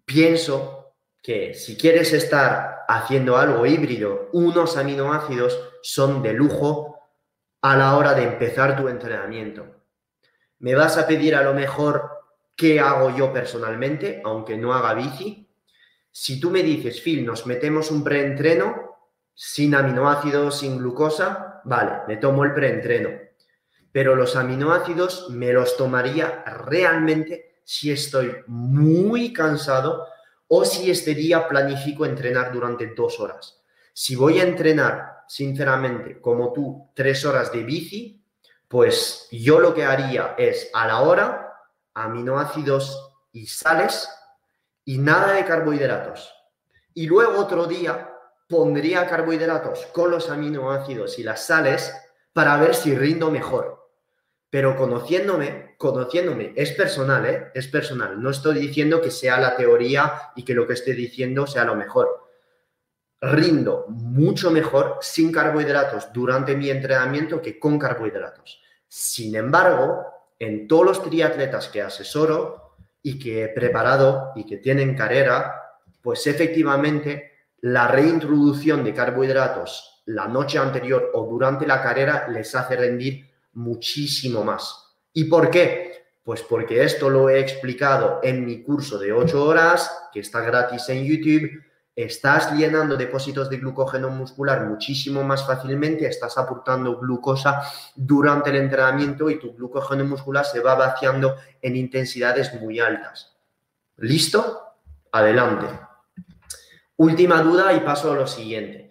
Speaker 1: pienso que si quieres estar haciendo algo híbrido, unos aminoácidos son de lujo a la hora de empezar tu entrenamiento. Me vas a pedir a lo mejor qué hago yo personalmente, aunque no haga bici. Si tú me dices, Phil, nos metemos un preentreno sin aminoácidos, sin glucosa, vale, me tomo el preentreno. Pero los aminoácidos me los tomaría realmente si estoy muy cansado o si este día planifico entrenar durante dos horas. Si voy a entrenar, sinceramente, como tú, tres horas de bici, pues yo lo que haría es a la hora aminoácidos y sales y nada de carbohidratos. Y luego otro día pondría carbohidratos con los aminoácidos y las sales para ver si rindo mejor. Pero conociéndome, conociéndome, es personal, ¿eh? Es personal. No estoy diciendo que sea la teoría y que lo que esté diciendo sea lo mejor. Rindo mucho mejor sin carbohidratos durante mi entrenamiento que con carbohidratos. Sin embargo, en todos los triatletas que asesoro y que preparado y que tienen carrera, pues efectivamente la reintroducción de carbohidratos la noche anterior o durante la carrera les hace rendir muchísimo más. ¿Y por qué? Pues porque esto lo he explicado en mi curso de 8 horas, que está gratis en YouTube. Estás llenando depósitos de glucógeno muscular muchísimo más fácilmente, estás aportando glucosa durante el entrenamiento y tu glucógeno muscular se va vaciando en intensidades muy altas. ¿Listo? Adelante. Última duda y paso a lo siguiente.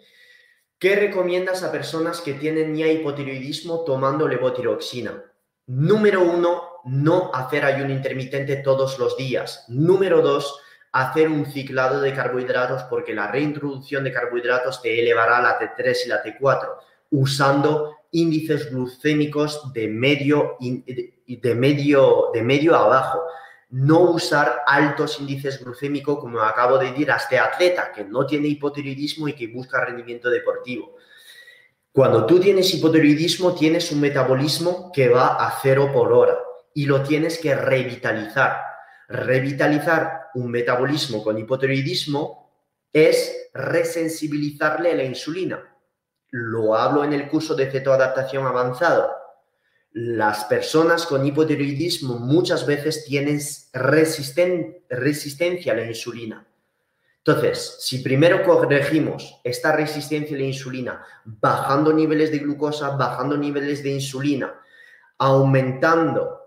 Speaker 1: ¿Qué recomiendas a personas que tienen ya hipotiroidismo tomando levotiroxina? Número uno, no hacer ayuno intermitente todos los días. Número dos, hacer un ciclado de carbohidratos porque la reintroducción de carbohidratos te elevará la T3 y la T4 usando índices glucémicos de medio, de medio, de medio abajo no usar altos índices glucémicos, como acabo de decir, a este atleta que no tiene hipotiroidismo y que busca rendimiento deportivo. Cuando tú tienes hipotiroidismo, tienes un metabolismo que va a cero por hora y lo tienes que revitalizar. Revitalizar un metabolismo con hipotiroidismo es resensibilizarle la insulina. Lo hablo en el curso de cetoadaptación avanzado las personas con hipotiroidismo muchas veces tienen resistencia a la insulina. Entonces, si primero corregimos esta resistencia a la insulina, bajando niveles de glucosa, bajando niveles de insulina, aumentando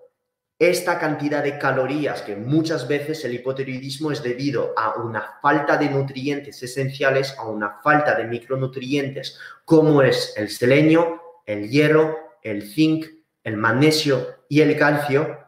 Speaker 1: esta cantidad de calorías, que muchas veces el hipotiroidismo es debido a una falta de nutrientes esenciales, a una falta de micronutrientes, como es el selenio, el hierro, el zinc, el magnesio y el calcio,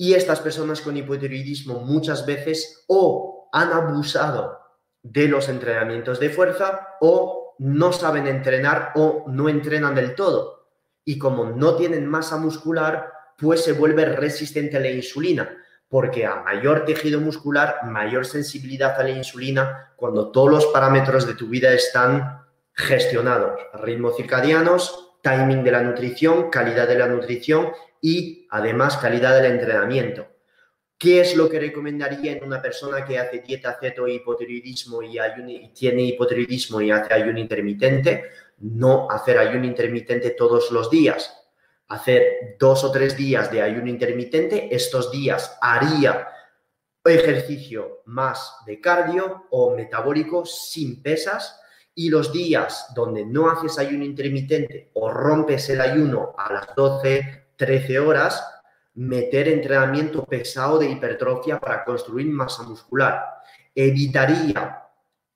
Speaker 1: Y estas personas con hipotiroidismo muchas veces o han abusado de los entrenamientos de fuerza o no saben entrenar o no entrenan del todo. Y como no tienen masa muscular, pues se vuelve resistente a la insulina, porque a mayor tejido muscular, mayor sensibilidad a la insulina, cuando todos los parámetros de tu vida están gestionados, ritmos circadianos, timing de la nutrición, calidad de la nutrición y además calidad del entrenamiento. ¿Qué es lo que recomendaría en una persona que hace dieta ceto hipotiroidismo y, y tiene hipotiroidismo y hace ayuno intermitente? No hacer ayuno intermitente todos los días. Hacer dos o tres días de ayuno intermitente. Estos días haría ejercicio más de cardio o metabólico sin pesas y los días donde no haces ayuno intermitente o rompes el ayuno a las 12, 13 horas, meter entrenamiento pesado de hipertrofia para construir masa muscular. Evitaría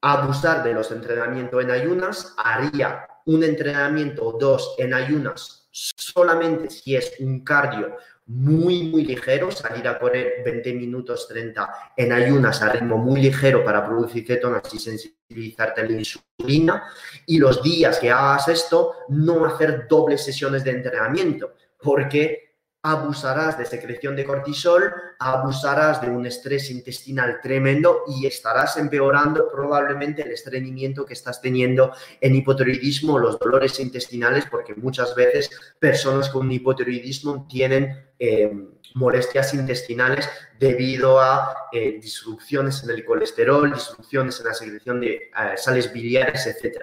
Speaker 1: abusar de los entrenamientos en ayunas, haría un entrenamiento o dos en ayunas solamente si es un cardio muy, muy ligero, salir a correr 20 minutos 30 en ayunas a ritmo muy ligero para producir cetonas y sensibilizarte a la insulina. Y los días que hagas esto, no hacer dobles sesiones de entrenamiento porque abusarás de secreción de cortisol, abusarás de un estrés intestinal tremendo y estarás empeorando probablemente el estreñimiento que estás teniendo en hipotiroidismo, los dolores intestinales, porque muchas veces personas con hipotiroidismo tienen eh, molestias intestinales debido a eh, disrupciones en el colesterol, disrupciones en la secreción de eh, sales biliares, etc.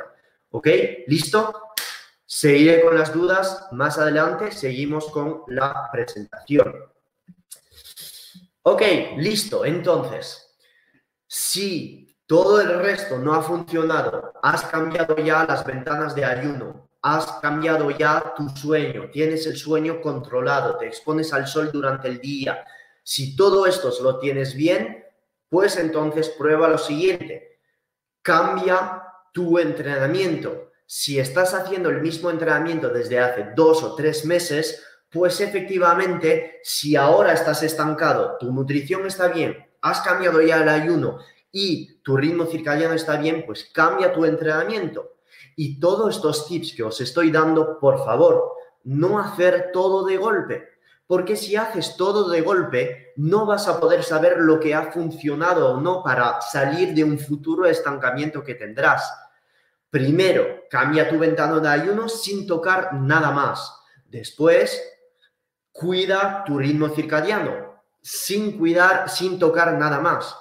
Speaker 1: ¿Ok? ¿Listo? Seguiré con las dudas más adelante, seguimos con la presentación. Ok, listo. Entonces, si todo el resto no ha funcionado, has cambiado ya las ventanas de ayuno, has cambiado ya tu sueño, tienes el sueño controlado, te expones al sol durante el día. Si todo esto lo tienes bien, pues entonces prueba lo siguiente. Cambia tu entrenamiento si estás haciendo el mismo entrenamiento desde hace dos o tres meses, pues efectivamente, si ahora estás estancado, tu nutrición está bien, has cambiado ya el ayuno y tu ritmo circadiano está bien, pues cambia tu entrenamiento. Y todos estos tips que os estoy dando, por favor, no hacer todo de golpe. Porque si haces todo de golpe, no vas a poder saber lo que ha funcionado o no para salir de un futuro estancamiento que tendrás. Primero, cambia tu ventana de ayuno sin tocar nada más. Después, cuida tu ritmo circadiano sin cuidar, sin tocar nada más.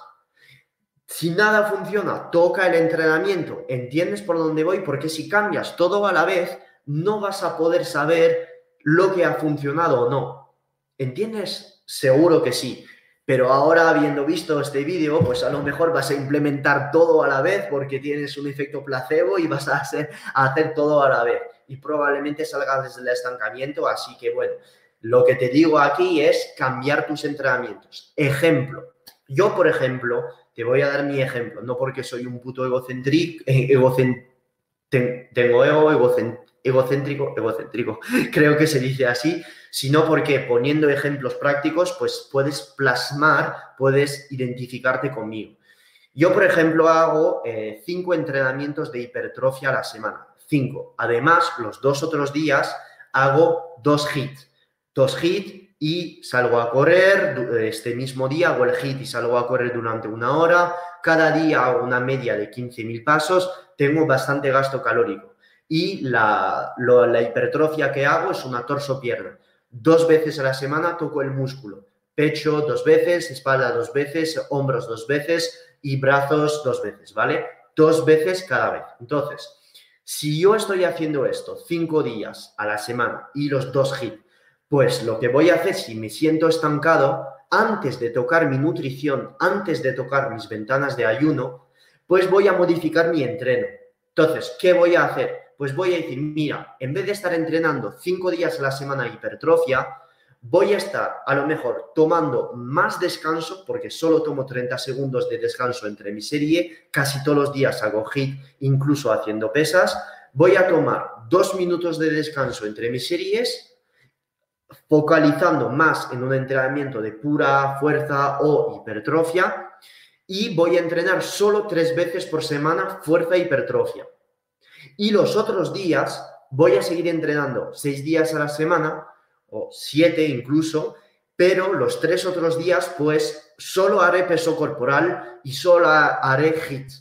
Speaker 1: Si nada funciona, toca el entrenamiento. ¿Entiendes por dónde voy? Porque si cambias todo a la vez, no vas a poder saber lo que ha funcionado o no. ¿Entiendes? Seguro que sí. Pero ahora, habiendo visto este vídeo, pues a lo mejor vas a implementar todo a la vez porque tienes un efecto placebo y vas a hacer, todo a la vez. Y probablemente salgas desde el estancamiento. Así que bueno, lo que te digo aquí es cambiar tus entrenamientos. Ejemplo. Yo, por ejemplo, te voy a dar mi ejemplo, no porque soy un puto egocéntrico, eh, egocent, tengo ego, egocéntrico, egocéntrico, creo que se dice así, sino porque poniendo ejemplos prácticos, pues puedes plasmar, puedes identificarte conmigo. Yo, por ejemplo, hago eh, cinco entrenamientos de hipertrofia a la semana. Cinco. Además, los dos otros días hago dos hits. Dos hits y salgo a correr. Este mismo día hago el hit y salgo a correr durante una hora. Cada día hago una media de 15.000 pasos. Tengo bastante gasto calórico. Y la, la hipertrofia que hago es una torso-pierna. Dos veces a la semana toco el músculo. Pecho dos veces, espalda dos veces, hombros dos veces y brazos dos veces, ¿vale? Dos veces cada vez. Entonces, si yo estoy haciendo esto cinco días a la semana y los dos hits, pues lo que voy a hacer si me siento estancado, antes de tocar mi nutrición, antes de tocar mis ventanas de ayuno, pues voy a modificar mi entreno. Entonces, ¿qué voy a hacer? Pues voy a decir, mira, en vez de estar entrenando cinco días a la semana hipertrofia, voy a estar a lo mejor tomando más descanso, porque solo tomo 30 segundos de descanso entre mi serie, casi todos los días hago hit, incluso haciendo pesas, voy a tomar dos minutos de descanso entre mis series focalizando más en un entrenamiento de pura fuerza o hipertrofia y voy a entrenar solo tres veces por semana fuerza e hipertrofia. Y los otros días voy a seguir entrenando seis días a la semana o siete incluso, pero los tres otros días pues solo haré peso corporal y solo haré HIIT.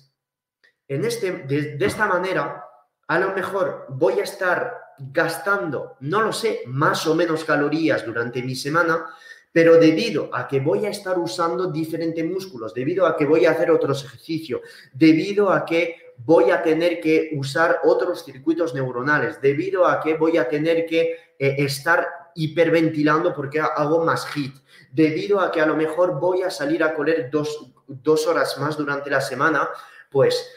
Speaker 1: En este, de, de esta manera, a lo mejor voy a estar gastando, no lo sé, más o menos calorías durante mi semana, pero debido a que voy a estar usando diferentes músculos, debido a que voy a hacer otros ejercicios, debido a que voy a tener que usar otros circuitos neuronales, debido a que voy a tener que eh, estar hiperventilando porque hago más HIT, debido a que a lo mejor voy a salir a correr dos, dos horas más durante la semana, pues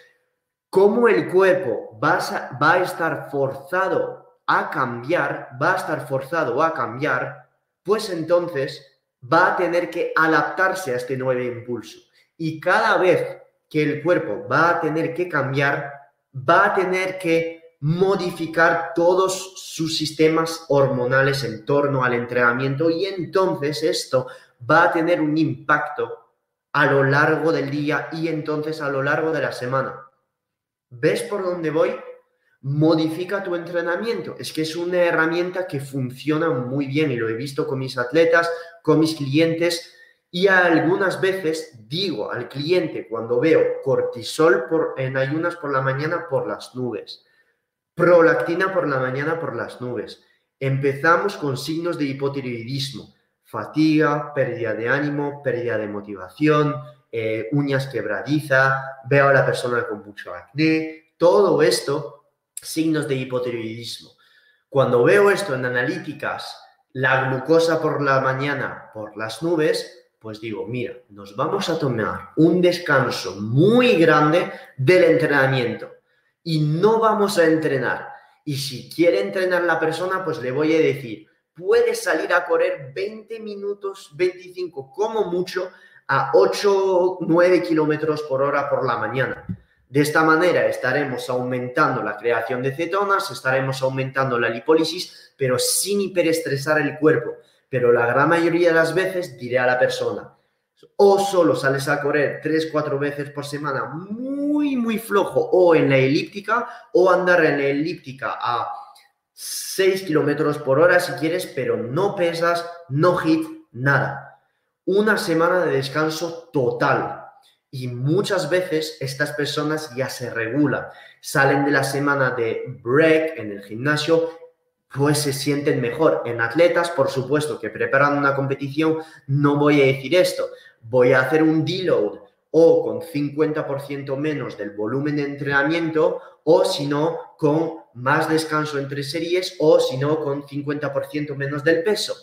Speaker 1: como el cuerpo va va a estar forzado a cambiar, va a estar forzado a cambiar, pues entonces va a tener que adaptarse a este nuevo impulso. Y cada vez que el cuerpo va a tener que cambiar, va a tener que modificar todos sus sistemas hormonales en torno al entrenamiento y entonces esto va a tener un impacto a lo largo del día y entonces a lo largo de la semana. ¿Ves por dónde voy? modifica tu entrenamiento. Es que es una herramienta que funciona muy bien y lo he visto con mis atletas, con mis clientes y algunas veces digo al cliente cuando veo cortisol en ayunas por la mañana por las nubes, prolactina por la mañana por las nubes. Empezamos con signos de hipotiroidismo, fatiga, pérdida de ánimo, pérdida de motivación, eh, uñas quebradiza, veo a la persona con mucho acné, todo esto signos de hipotiroidismo. Cuando veo esto en analíticas, la glucosa por la mañana por las nubes, pues digo, mira, nos vamos a tomar un descanso muy grande del entrenamiento y no vamos a entrenar. Y si quiere entrenar la persona, pues le voy a decir, puedes salir a correr 20 minutos, 25 como mucho, a 8, 9 kilómetros por hora por la mañana. De esta manera estaremos aumentando la creación de cetonas, estaremos aumentando la lipólisis, pero sin hiperestresar el cuerpo. Pero la gran mayoría de las veces diré a la persona, o solo sales a correr 3-4 veces por semana muy, muy flojo, o en la elíptica, o andar en la elíptica a 6 kilómetros por hora si quieres, pero no pesas, no hit, nada. Una semana de descanso total, y muchas veces estas personas ya se regulan, salen de la semana de break en el gimnasio, pues se sienten mejor. En atletas, por supuesto, que preparan una competición, no voy a decir esto, voy a hacer un deload o con 50% menos del volumen de entrenamiento o si no con más descanso entre series o si no con 50% menos del peso.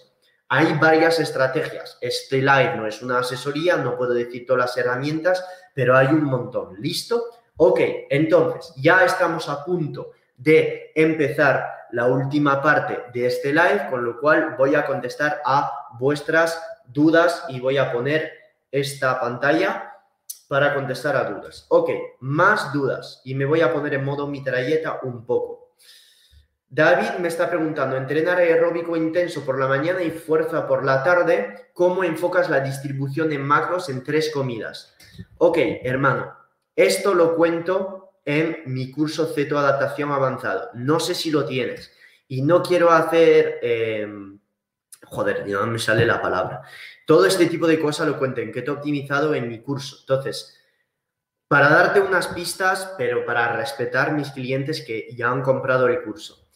Speaker 1: Hay varias estrategias. Este live no es una asesoría, no puedo decir todas las herramientas, pero hay un montón. ¿Listo? Ok, entonces ya estamos a punto de empezar la última parte de este live, con lo cual voy a contestar a vuestras dudas y voy a poner esta pantalla para contestar a dudas. Ok, más dudas y me voy a poner en modo mitralleta un poco. David me está preguntando, entrenar aeróbico intenso por la mañana y fuerza por la tarde, ¿cómo enfocas la distribución en macros en tres comidas? Ok, hermano, esto lo cuento en mi curso Ceto Adaptación Avanzado. No sé si lo tienes y no quiero hacer... Em, joder, no me sale la palabra. Todo este tipo de cosas lo cuento en Keto Optimizado en mi curso. Entonces, para darte unas pistas, pero para respetar mis clientes que ya han comprado el curso.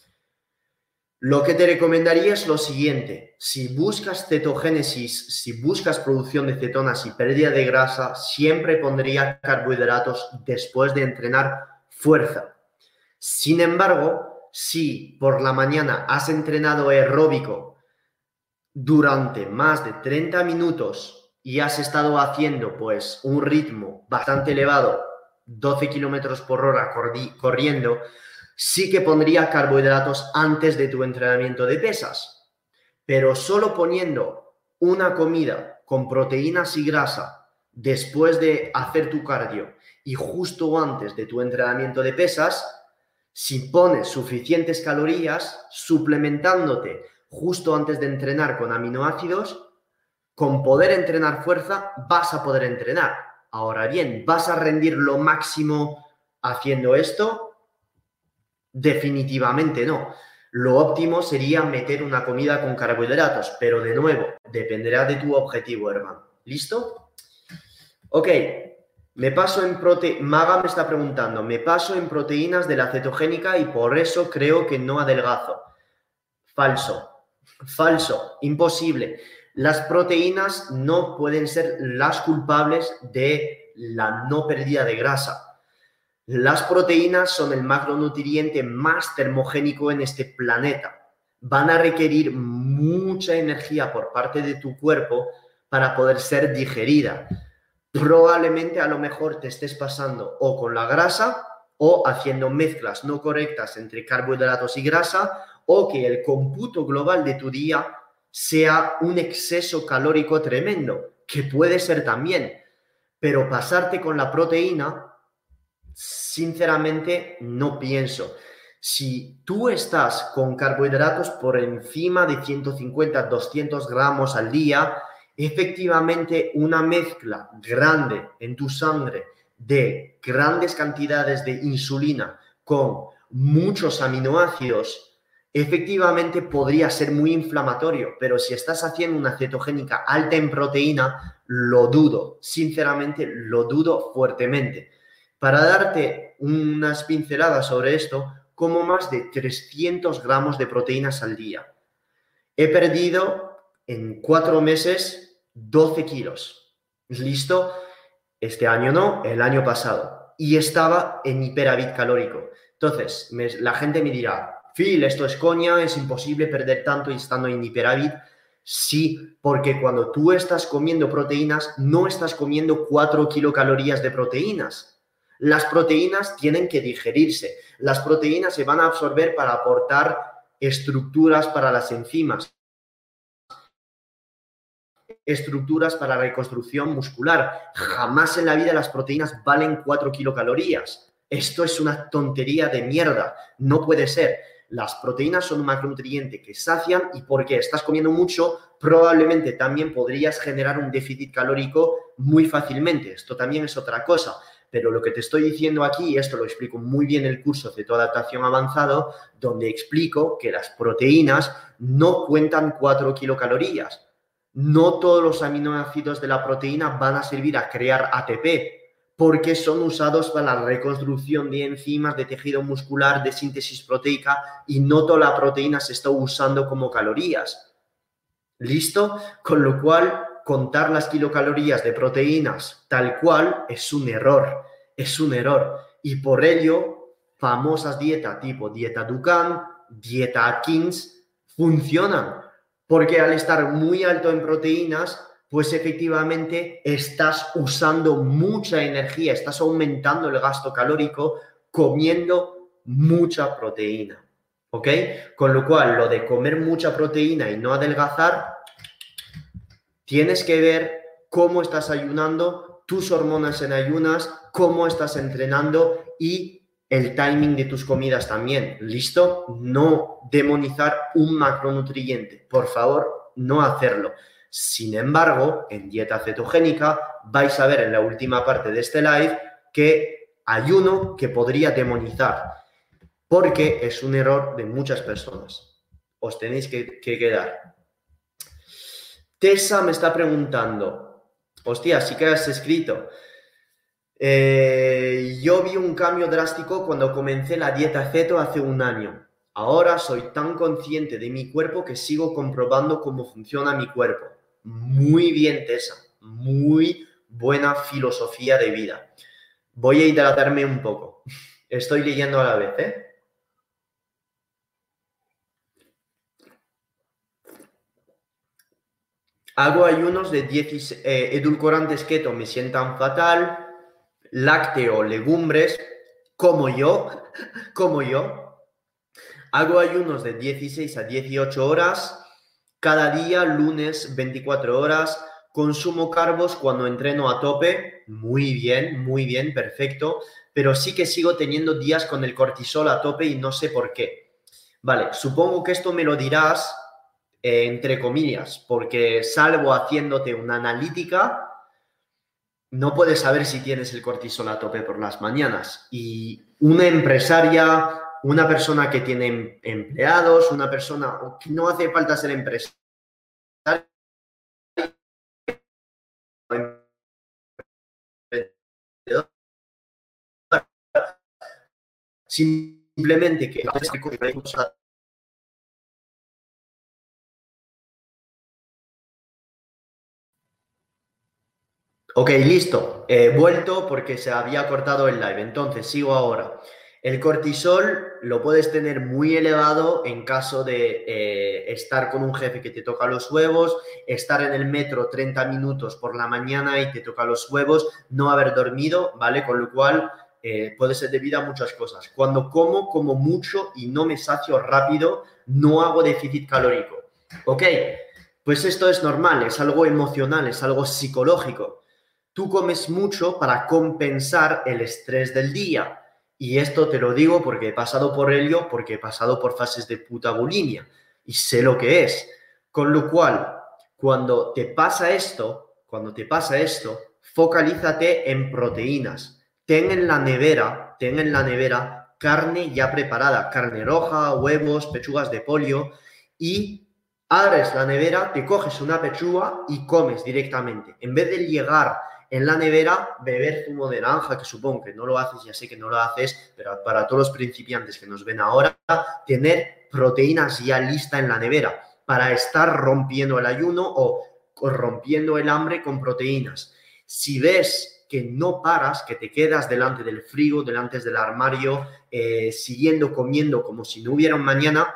Speaker 1: Lo que te recomendaría es lo siguiente. Si buscas cetogénesis, si buscas producción de cetonas y pérdida de grasa, siempre pondría carbohidratos después de entrenar fuerza. Sin embargo, si por la mañana has entrenado aeróbico durante más de 30 minutos y has estado haciendo pues un ritmo bastante elevado, 12 kilómetros por hora corriendo, sí que pondría carbohidratos antes de tu entrenamiento de pesas, pero solo poniendo una comida con proteínas y grasa después de hacer tu cardio y justo antes de tu entrenamiento de pesas, si pones suficientes calorías, suplementándote justo antes de entrenar con aminoácidos, con poder entrenar fuerza vas a poder entrenar. Ahora bien, ¿vas a rendir lo máximo haciendo esto? Definitivamente no. Lo óptimo sería meter una comida con carbohidratos, pero de nuevo, dependerá de tu objetivo, hermano. ¿Listo? Ok, me paso en prote... Maga me está preguntando, me paso en proteínas de la cetogénica y por eso creo que no adelgazo. Falso, falso, imposible. Las proteínas no pueden ser las culpables de la no pérdida de grasa. Las proteínas son el macronutriente más termogénico en este planeta. Van a requerir mucha energía por parte de tu cuerpo para poder ser digerida probablemente a lo mejor te estés pasando o con la grasa o haciendo mezclas no correctas entre carbohidratos y grasa o que el cómputo global de tu día sea un exceso calórico tremendo, que puede ser también, pero pasarte con la proteína, sinceramente no pienso. Si tú estás con carbohidratos por encima de 150, 200 gramos al día, efectivamente una mezcla grande en tu sangre de grandes cantidades de insulina con muchos aminoácidos, efectivamente podría ser muy inflamatorio, pero si estás haciendo una cetogénica alta en proteína, lo dudo, sinceramente lo dudo fuertemente. Para darte unas pinceladas sobre esto, como más de 300 gramos de proteínas al día. He perdido en cuatro meses 12 kilos. ¿Listo? Este año no, el año pasado. Y estaba en hiperávit calórico. Entonces, la gente me dirá, Phil, esto es coña, es imposible perder tanto estando en hiperávit. Sí, porque cuando tú estás comiendo proteínas, no estás comiendo 4 kilocalorías de proteínas. Las proteínas tienen que digerirse. Las proteínas se van a absorber para aportar estructuras para las enzimas estructuras para la reconstrucción muscular. Jamás en la vida las proteínas valen 4 kilocalorías. Esto es una tontería de mierda. No puede ser. Las proteínas son un macronutriente que sacian y porque estás comiendo mucho, probablemente también podrías generar un déficit calórico muy fácilmente. Esto también es otra cosa. Pero lo que te estoy diciendo aquí, y esto lo explico muy bien en el curso de adaptación avanzado, donde explico que las proteínas no cuentan 4 kilocalorías no todos los aminoácidos de la proteína van a servir a crear ATP, porque son usados para la reconstrucción de enzimas, de tejido muscular, de síntesis proteica, y no toda la proteína se está usando como calorías. ¿Listo? Con lo cual, contar las kilocalorías de proteínas tal cual es un error, es un error. Y por ello, famosas dietas tipo dieta Dukan, dieta Atkins, funcionan porque al estar muy alto en proteínas, pues efectivamente estás usando mucha energía, estás aumentando el gasto calórico comiendo mucha proteína. ¿Ok? Con lo cual, lo de comer mucha proteína y no adelgazar, tienes que ver cómo estás ayunando, tus hormonas en ayunas, cómo estás entrenando y el timing de tus comidas también. ¿Listo? No demonizar un macronutriente. Por favor, no hacerlo. Sin embargo, en dieta cetogénica vais a ver en la última parte de este live que hay uno que podría demonizar, porque es un error de muchas personas. Os tenéis que, que quedar. Tessa me está preguntando, hostia, sí que has escrito. Eh, yo vi un cambio drástico cuando comencé la dieta ceto hace un año. Ahora soy tan consciente de mi cuerpo que sigo comprobando cómo funciona mi cuerpo. Muy bien, Tessa. Muy buena filosofía de vida. Voy a hidratarme un poco. Estoy leyendo a la vez, ¿eh? Hago ayunos de 10 eh, edulcorantes keto, me sientan fatal lácteo, legumbres, como yo, como yo. Hago ayunos de 16 a 18 horas cada día, lunes 24 horas. Consumo carbos cuando entreno a tope. Muy bien, muy bien, perfecto. Pero sí que sigo teniendo días con el cortisol a tope y no sé por qué. Vale, supongo que esto me lo dirás eh, entre comillas, porque salvo haciéndote una analítica, no puedes saber si tienes el cortisol a tope por las mañanas. Y una empresaria, una persona que tiene empleados, una persona que no hace falta ser empresaria, simplemente que Ok, listo. He vuelto porque se había cortado el live. Entonces, sigo ahora. El cortisol lo puedes tener muy elevado en caso de eh, estar con un jefe que te toca los huevos, estar en el metro 30 minutos por la mañana y te toca los huevos, no haber dormido, ¿vale? Con lo cual eh, puede ser debido a muchas cosas. Cuando como, como mucho y no me sacio rápido, no hago déficit calórico. ¿Ok? Pues esto es normal, es algo emocional, es algo psicológico tú comes mucho para compensar el estrés del día. Y esto te lo digo porque he pasado por ello, porque he pasado por fases de puta bulimia y sé lo que es. Con lo cual, cuando te pasa esto, cuando te pasa esto, focalízate en proteínas. Ten en la nevera, ten en la nevera carne ya preparada, carne roja, huevos, pechugas de pollo y abres la nevera, te coges una pechuga y comes directamente. En vez de llegar en la nevera beber zumo de naranja, que supongo que no lo haces, ya sé que no lo haces, pero para todos los principiantes que nos ven ahora, tener proteínas ya lista en la nevera para estar rompiendo el ayuno o rompiendo el hambre con proteínas. Si ves que no paras, que te quedas delante del frigo, delante del armario, eh, siguiendo comiendo como si no hubiera un mañana,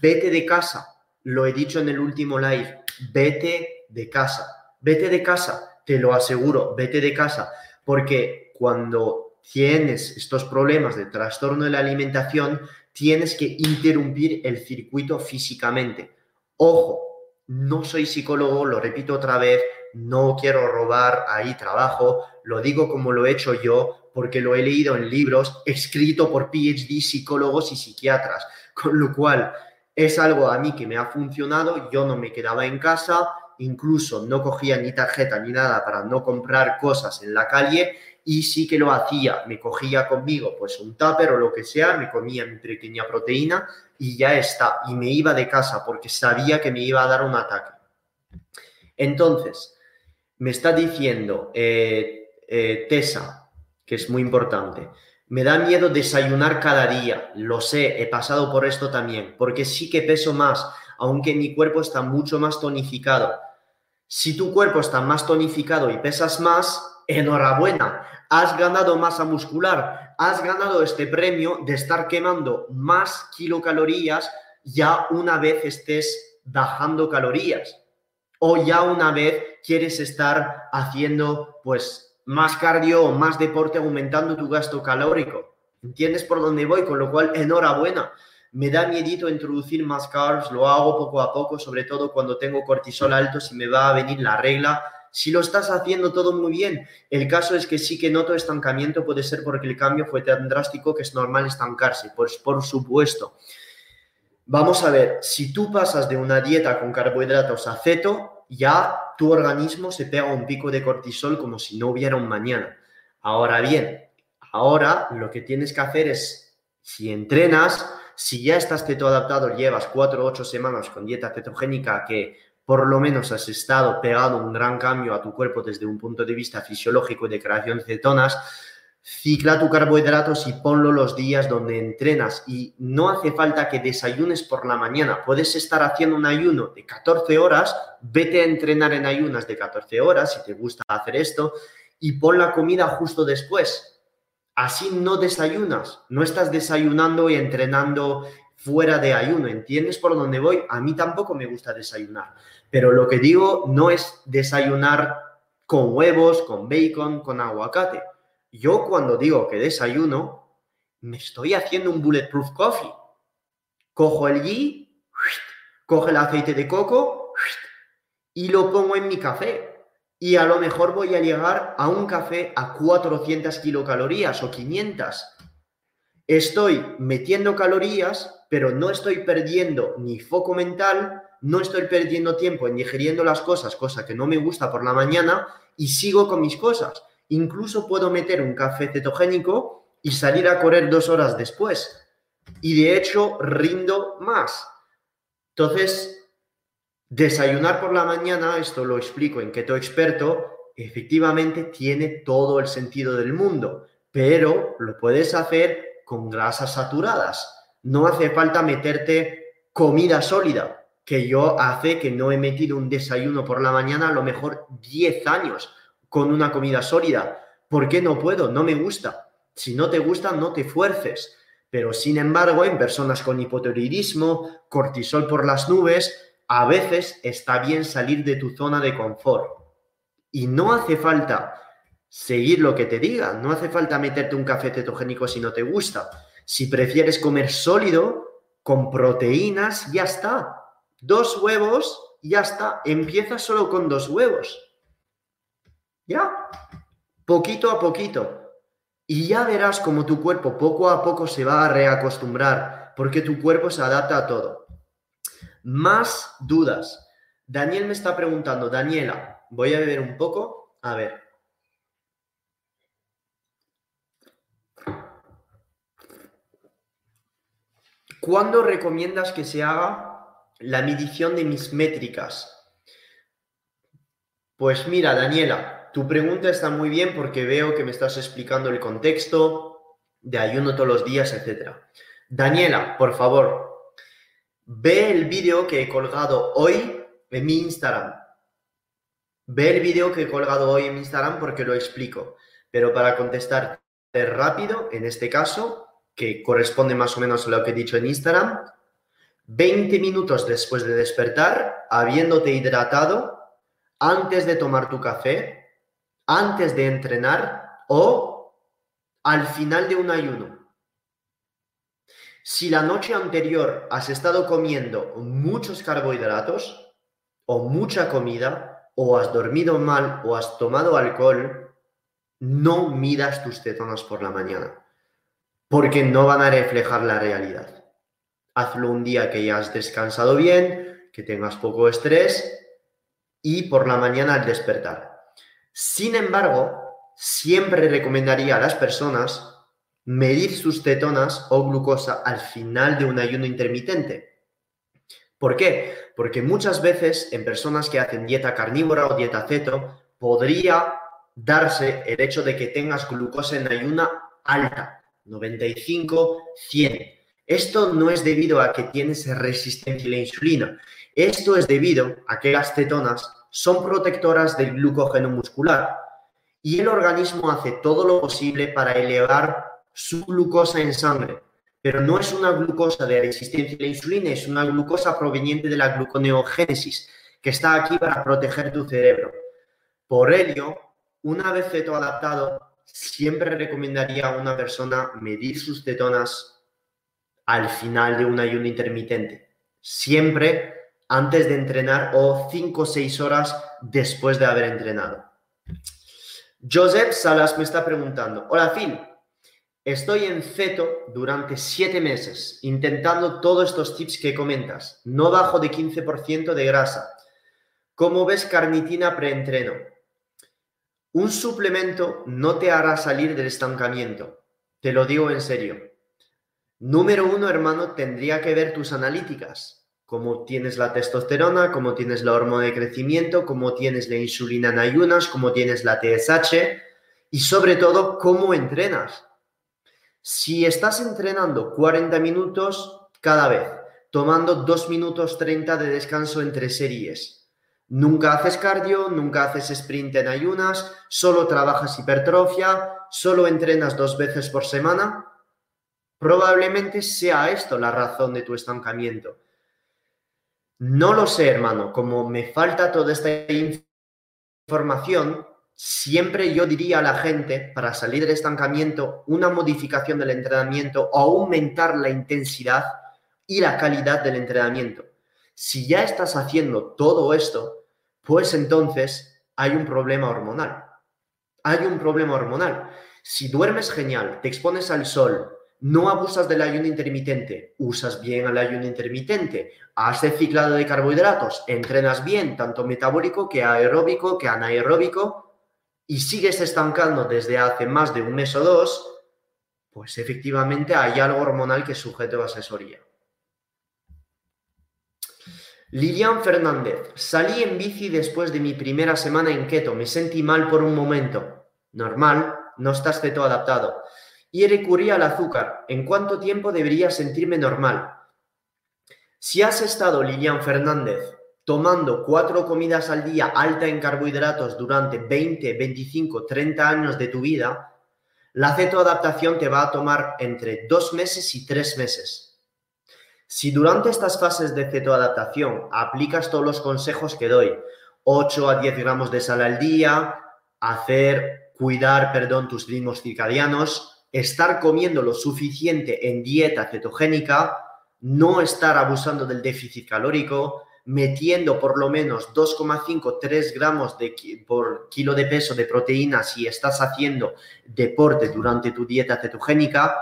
Speaker 1: vete de casa. Lo he dicho en el último live, vete de casa, vete de casa te lo aseguro, vete de casa, porque cuando tienes estos problemas de trastorno de la alimentación, tienes que interrumpir el circuito físicamente. Ojo, no soy psicólogo, lo repito otra vez, no quiero robar ahí trabajo, lo digo como lo he hecho yo, porque lo he leído en libros escrito por PhD psicólogos y psiquiatras, con lo cual es algo a mí que me ha funcionado, yo no me quedaba en casa, incluso no cogía ni tarjeta ni nada para no comprar cosas en la calle y sí que lo hacía, me cogía conmigo pues un tupper o lo que sea, me comía mi pequeña proteína y ya está, y me iba de casa porque sabía que me iba a dar un ataque. Entonces, me está diciendo eh, eh, Tessa, que es muy importante, me da miedo desayunar cada día, lo sé, he pasado por esto también, porque sí que peso más, aunque mi cuerpo está mucho más tonificado si tu cuerpo está más tonificado y pesas más, enhorabuena, has ganado masa muscular, has ganado este premio de estar quemando más kilocalorías ya una vez estés bajando calorías o ya una vez quieres estar haciendo pues más cardio o más deporte aumentando tu gasto calórico. ¿Entiendes por dónde voy? Con lo cual, enhorabuena me da miedito introducir más carbs, lo hago poco a poco, sobre todo cuando tengo cortisol alto, si me va a venir la regla. Si lo estás haciendo todo muy bien, el caso es que sí que noto estancamiento, puede ser porque el cambio fue tan drástico que es normal estancarse, pues por supuesto. Vamos a ver, si tú pasas de una dieta con carbohidratos a ceto, ya tu organismo se pega un pico de cortisol como si no hubiera un mañana. Ahora bien, ahora lo que tienes que hacer es, si entrenas, si ya estás keto adaptado, llevas cuatro o ocho semanas con dieta cetogénica que por lo menos has estado pegado un gran cambio a tu cuerpo desde un punto de vista fisiológico de creación de cetonas, cicla tu carbohidratos y ponlo los días donde entrenas. Y no hace falta que desayunes por la mañana. Puedes estar haciendo un ayuno de 14 horas, vete a entrenar en ayunas de 14 horas si te gusta hacer esto y pon la comida justo después. Así no desayunas, no estás desayunando y entrenando fuera de ayuno, ¿entiendes por dónde voy? A mí tampoco me gusta desayunar, pero lo que digo no es desayunar con huevos, con bacon, con aguacate. Yo cuando digo que desayuno, me estoy haciendo un bulletproof coffee. Cojo el ghee, cojo el aceite de coco y lo pongo en mi café y a lo mejor voy a llegar a un café a 400 kilocalorías o 500. Estoy metiendo calorías, pero no estoy perdiendo ni foco mental no estoy perdiendo tiempo en digeriendo las cosas, cosa que no me gusta por la mañana, y sigo con mis cosas. Incluso puedo meter un café cetogénico y salir a correr dos horas después. Y de hecho rindo más. Entonces, desayunar por la mañana, esto lo explico en Keto Experto, efectivamente tiene todo el sentido del mundo, pero lo puedes hacer con grasas saturadas. No hace falta meterte comida sólida, que yo hace que no he metido un desayuno por la mañana a lo mejor 10 años con una comida sólida. ¿Por qué no puedo? No me gusta. Si no te gusta, no te fuerces. Pero sin embargo, en personas con hipotiroidismo, cortisol por las nubes, a veces está bien salir de tu zona de confort. Y no hace falta seguir lo que te diga, no hace falta meterte un café cetogénico si no te gusta. Si prefieres comer sólido, con proteínas, ya está. Dos huevos, ya está. Empieza solo con dos huevos. ¿Ya? Poquito a poquito. Y ya verás como tu cuerpo poco a poco se va a reacostumbrar, porque tu cuerpo se adapta a todo. Más dudas. Daniel me está preguntando, Daniela, voy a beber un poco. A ver. ¿Cuándo recomiendas que se haga la medición de mis métricas? Pues mira, Daniela, tu pregunta está muy bien porque veo que me estás explicando el contexto de ayuno todos los días, etc. Daniela, por favor, ve el vídeo que he colgado hoy en mi Instagram. Ve el vídeo que he colgado hoy en mi Instagram porque lo explico. Pero para contestarte rápido, en este caso, que corresponde más o menos a lo que he dicho en Instagram, 20 minutos después de despertar, habiéndote hidratado, antes de tomar tu café, antes de entrenar o al final de un ayuno. Si la noche anterior has estado comiendo muchos carbohidratos o mucha comida o has dormido mal o has tomado alcohol, no midas tus cetonas por la mañana porque no van a reflejar la realidad. Hazlo un día que ya has descansado bien, que tengas poco estrés y por la mañana al despertar. Sin embargo, siempre recomendaría a las personas medir sus cetonas o glucosa al final de un ayuno intermitente. ¿Por qué? Porque muchas veces en personas que hacen dieta carnívora o dieta ceto, podría darse el hecho de que tengas glucosa en ayuna alta, 95, 100. Esto no es debido a que tienes resistencia a la insulina. Esto es debido a que las cetonas son protectoras del glucógeno muscular y el organismo hace todo lo posible para elevar su glucosa en sangre. Pero no es una glucosa de resistencia a la insulina, es una glucosa proveniente de la gluconeogénesis, que está aquí para proteger tu cerebro. Por ello, una vez ceto adaptado, siempre recomendaría a una persona medir sus cetonas al final de un ayuno intermitente. Siempre antes de entrenar o 5 o 6 horas después de haber entrenado. Joseph Salas me está preguntando, hola Phil, estoy en ceto durante 7 meses intentando todos estos tips que comentas, no bajo de 15% de grasa. ¿Cómo ves carnitina preentreno? Un suplemento no te hará salir del estancamiento, te lo digo en serio. Número uno, hermano, tendría que ver tus analíticas cómo tienes la testosterona, cómo tienes la hormona de crecimiento, cómo tienes la insulina en ayunas, cómo tienes la TSH y sobre todo cómo entrenas. Si estás entrenando 40 minutos cada vez, tomando 2 minutos 30 de descanso entre series, nunca haces cardio, nunca haces sprint en ayunas, solo trabajas hipertrofia, solo entrenas dos veces por semana, probablemente sea esto la razón de tu estancamiento no lo sé, hermano. Como me falta toda esta información, siempre yo diría a la gente, para salir del estancamiento, una modificación del entrenamiento o aumentar la intensidad y la calidad del entrenamiento. Si ya estás haciendo todo esto, pues entonces hay un problema hormonal. Hay un problema hormonal. Si duermes genial, te expones al sol, no abusas del ayuno intermitente, usas bien el ayuno intermitente, haces ciclado de carbohidratos, entrenas bien, tanto metabólico que aeróbico que anaeróbico, y sigues estancando desde hace más de un mes o dos, pues efectivamente hay algo hormonal que es sujeto a asesoría. Lilian Fernández, salí en bici después de mi primera semana en keto, me sentí mal por un momento. Normal, no estás keto adaptado y recurrí al azúcar. ¿En cuánto tiempo debería sentirme normal? Si has estado, Lilian Fernández, tomando cuatro comidas al día alta en carbohidratos durante 20, 25, 30 años de tu vida, la cetoadaptación te va a tomar entre dos meses y tres meses. Si durante estas fases de cetoadaptación aplicas todos los consejos que doy, 8 a 10 gramos de sal al día, hacer, cuidar, perdón, tus ritmos circadianos, estar comiendo lo suficiente en dieta cetogénica, no estar abusando del déficit calórico, metiendo por lo menos 2,5-3 gramos de, por kilo de peso de proteína si estás haciendo deporte durante tu dieta cetogénica.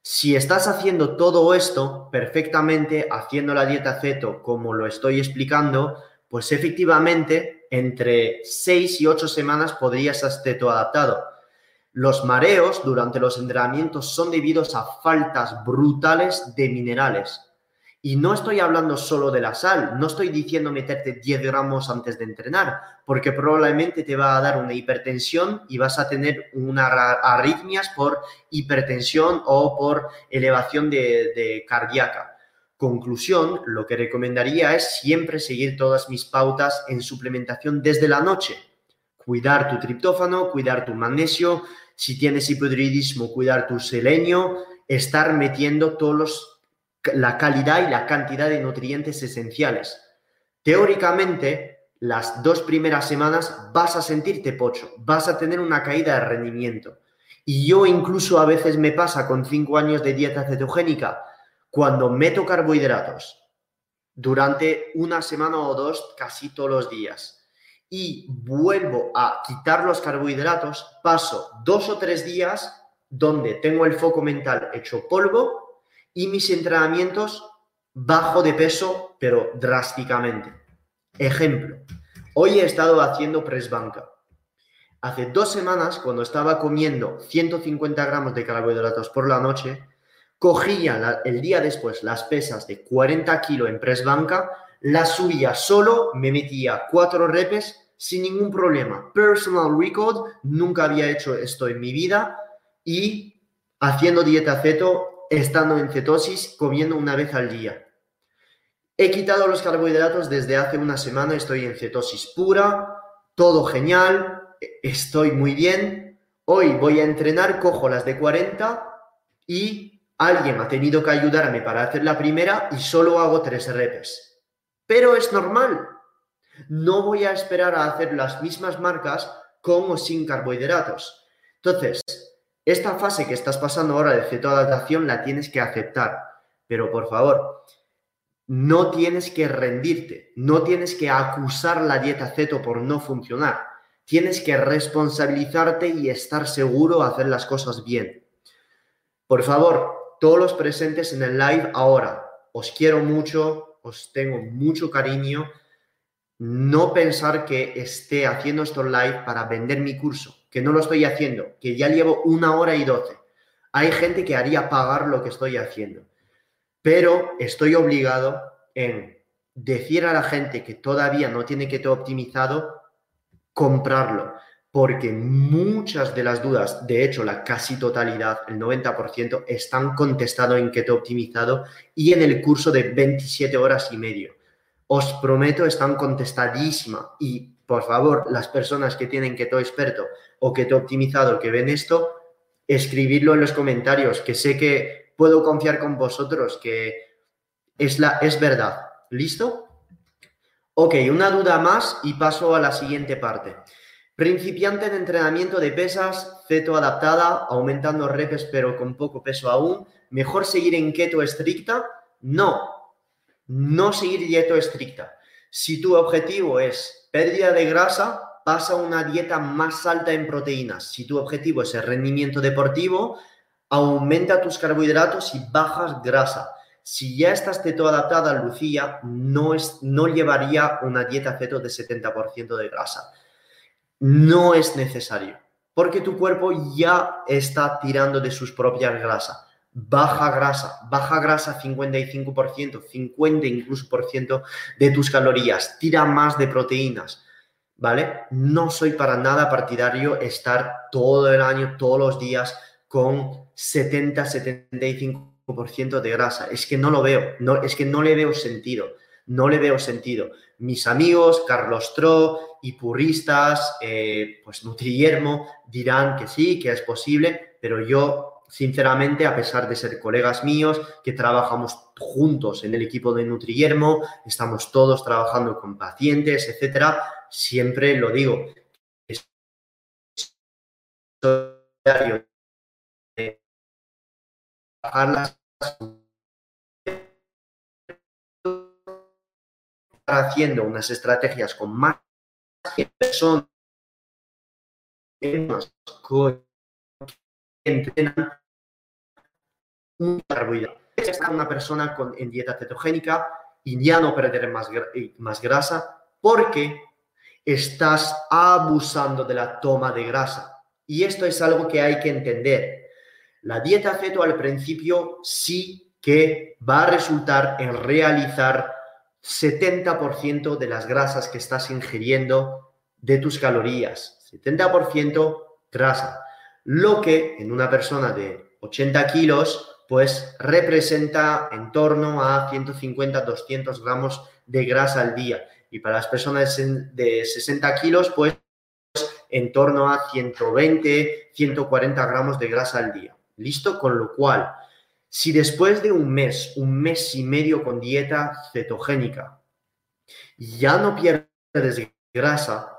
Speaker 1: Si estás haciendo todo esto perfectamente, haciendo la dieta ceto como lo estoy explicando, pues efectivamente entre 6 y 8 semanas podrías estar ceto adaptado. Los mareos durante los entrenamientos son debidos a faltas brutales de minerales. Y no estoy hablando solo de la sal, no estoy diciendo meterte 10 gramos antes de entrenar, porque probablemente te va a dar una hipertensión y vas a tener una arritmias por hipertensión o por elevación de, de cardíaca. Conclusión, lo que recomendaría es siempre seguir todas mis pautas en suplementación desde la noche. Cuidar tu triptófano, cuidar tu magnesio, si tienes hipodridismo, cuidar tu selenio, estar metiendo todos la calidad y la cantidad de nutrientes esenciales. Teóricamente, las dos primeras semanas vas a sentirte pocho, vas a tener una caída de rendimiento. Y yo incluso a veces me pasa con cinco años de dieta cetogénica, cuando meto carbohidratos durante una semana o dos, casi todos los días y vuelvo a quitar los carbohidratos, paso dos o tres días donde tengo el foco mental hecho polvo y mis entrenamientos bajo de peso, pero drásticamente. Ejemplo, hoy he estado haciendo press banca. Hace dos semanas, cuando estaba comiendo 150 gramos de carbohidratos por la noche, cogía el día después las pesas de 40 kilos en press banca, las subía solo, me metía cuatro repes sin ningún problema. Personal record, nunca había hecho esto en mi vida y haciendo dieta ceto, estando en cetosis, comiendo una vez al día. He quitado los carbohidratos desde hace una semana, estoy en cetosis pura, todo genial, estoy muy bien. Hoy voy a entrenar, cojo las de 40 y alguien ha tenido que ayudarme para hacer la primera y solo hago tres repes. Pero es normal, no voy a esperar a hacer las mismas marcas con o sin carbohidratos. Entonces, esta fase que estás pasando ahora de cetoadaptación la tienes que aceptar, pero por favor, no tienes que rendirte, no tienes que acusar la dieta ceto por no funcionar. Tienes que responsabilizarte y estar seguro de hacer las cosas bien. Por favor, todos los presentes en el live ahora, os quiero mucho, os tengo mucho cariño no pensar que esté haciendo esto live para vender mi curso, que no lo estoy haciendo, que ya llevo una hora y doce. Hay gente que haría pagar lo que estoy haciendo, pero estoy obligado en decir a la gente que todavía no tiene keto optimizado, comprarlo, porque muchas de las dudas, de hecho la casi totalidad, el 90%, están contestado en keto optimizado y en el curso de 27 horas y medio os prometo, están contestadísimas. Y por favor, las personas que tienen keto experto o keto optimizado que ven esto, escribidlo en los comentarios, que sé que puedo confiar con vosotros, que es, la, es verdad. ¿Listo? Ok, una duda más y paso a la siguiente parte. Principiante de entrenamiento de pesas, ceto adaptada, aumentando repes pero con poco peso aún. ¿Mejor seguir en keto estricta? No, no seguir dieta estricta. Si tu objetivo es pérdida de grasa, pasa a una dieta más alta en proteínas. Si tu objetivo es el rendimiento deportivo, aumenta tus carbohidratos y bajas grasa. Si ya estás teto adaptada, Lucía, no, es, no llevaría una dieta ceto de 70% de grasa. No es necesario, porque tu cuerpo ya está tirando de sus propias grasas. Baja grasa, baja grasa 55%, 50 incluso por ciento de tus calorías, tira más de proteínas, ¿vale? No soy para nada partidario estar todo el año, todos los días con 70, 75% de grasa. Es que no lo veo, no, es que no le veo sentido, no le veo sentido. Mis amigos, Carlos Tro y puristas, eh, pues Nutriermo, dirán que sí, que es posible, pero yo, sinceramente, a pesar de ser colegas míos, que trabajamos juntos en el equipo de Nutriermo, estamos todos trabajando con pacientes, etcétera, siempre lo digo. Haciendo unas estrategias con más personas que entrenan un carbohidrato. una persona con, en dieta cetogénica y ya no perder más, más grasa porque estás abusando de la toma de grasa. Y esto es algo que hay que entender. La dieta ceto al principio sí que va a resultar en realizar 70% de las grasas que estás ingiriendo de tus calorías. 70% grasa. Lo que en una persona de 80 kilos, pues representa en torno a 150-200 gramos de grasa al día. Y para las personas de 60 kilos, pues en torno a 120-140 gramos de grasa al día. ¿Listo? Con lo cual, si después de un mes, un mes y medio con dieta cetogénica, ya no pierdes grasa,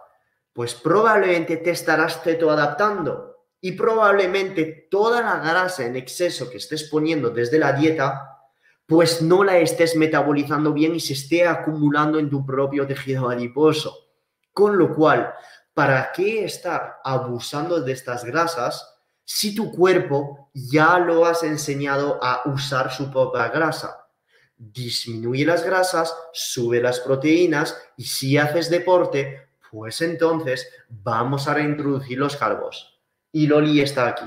Speaker 1: pues probablemente te estarás cetoadaptando y probablemente toda la grasa en exceso que estés poniendo desde la dieta, pues no la estés metabolizando bien y se esté acumulando en tu propio tejido adiposo. Con lo cual, ¿para qué estar abusando de estas grasas si tu cuerpo ya lo has enseñado a usar su propia grasa. Disminuye las grasas, sube las proteínas y si haces deporte, pues entonces vamos a reintroducir los carbos. Y Loli está aquí.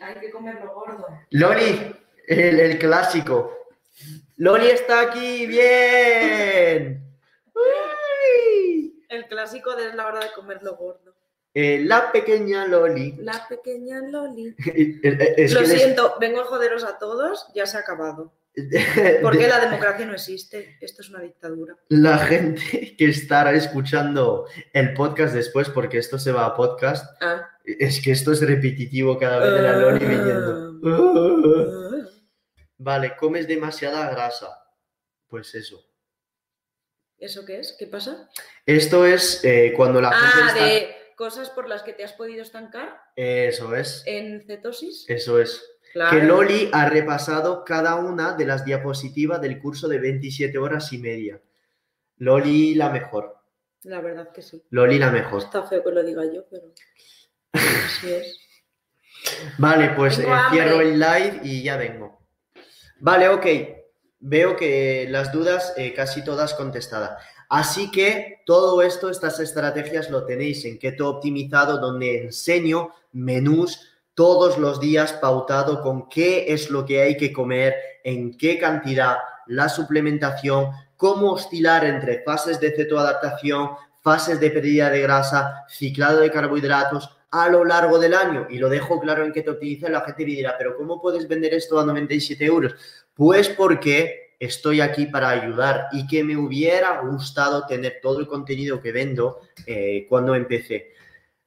Speaker 2: Hay que comerlo gordo.
Speaker 1: Loli, el, clásico. Loli está aquí, bien.
Speaker 2: El clásico de la hora de comerlo gordo.
Speaker 1: Eh, la pequeña Loli.
Speaker 2: La pequeña Loli. Lo siento, vengo a joderos a todos, ya se ha acabado. Porque la democracia no existe, esto es una dictadura.
Speaker 1: La gente que estará escuchando el podcast después, porque esto se va a podcast, ah. es que esto es repetitivo cada vez de la Loli viniendo. Ah. Vale, comes demasiada grasa. Pues eso.
Speaker 2: ¿Eso qué es? ¿Qué pasa?
Speaker 1: Esto es eh, cuando la
Speaker 2: ah, de cosas por las que te has podido estancar.
Speaker 1: Eso es.
Speaker 2: En cetosis.
Speaker 1: Eso es. Que Loli ha repasado cada una de las diapositivas del curso de 27 horas y media. Loli la mejor.
Speaker 2: La verdad que sí.
Speaker 1: Loli la mejor.
Speaker 2: Está feo que lo diga yo, pero así es.
Speaker 1: Vale, pues eh, cierro el live y ya vengo. Vale, ok. Veo que las dudas eh, casi todas contestadas. Así que todo esto, estas estrategias lo tenéis en Keto Optimizado, donde enseño menús todos los días pautado con qué es lo que hay que comer, en qué cantidad, la suplementación, cómo oscilar entre fases de cetoadaptación, fases de pérdida de grasa, ciclado de carbohidratos a lo largo del año. Y lo dejo claro en Keto Optimizado, la gente me dirá, pero ¿cómo puedes vender esto a 97 euros? Pues porque estoy aquí para ayudar y que me hubiera gustado tener todo el contenido que vendo eh, cuando empecé.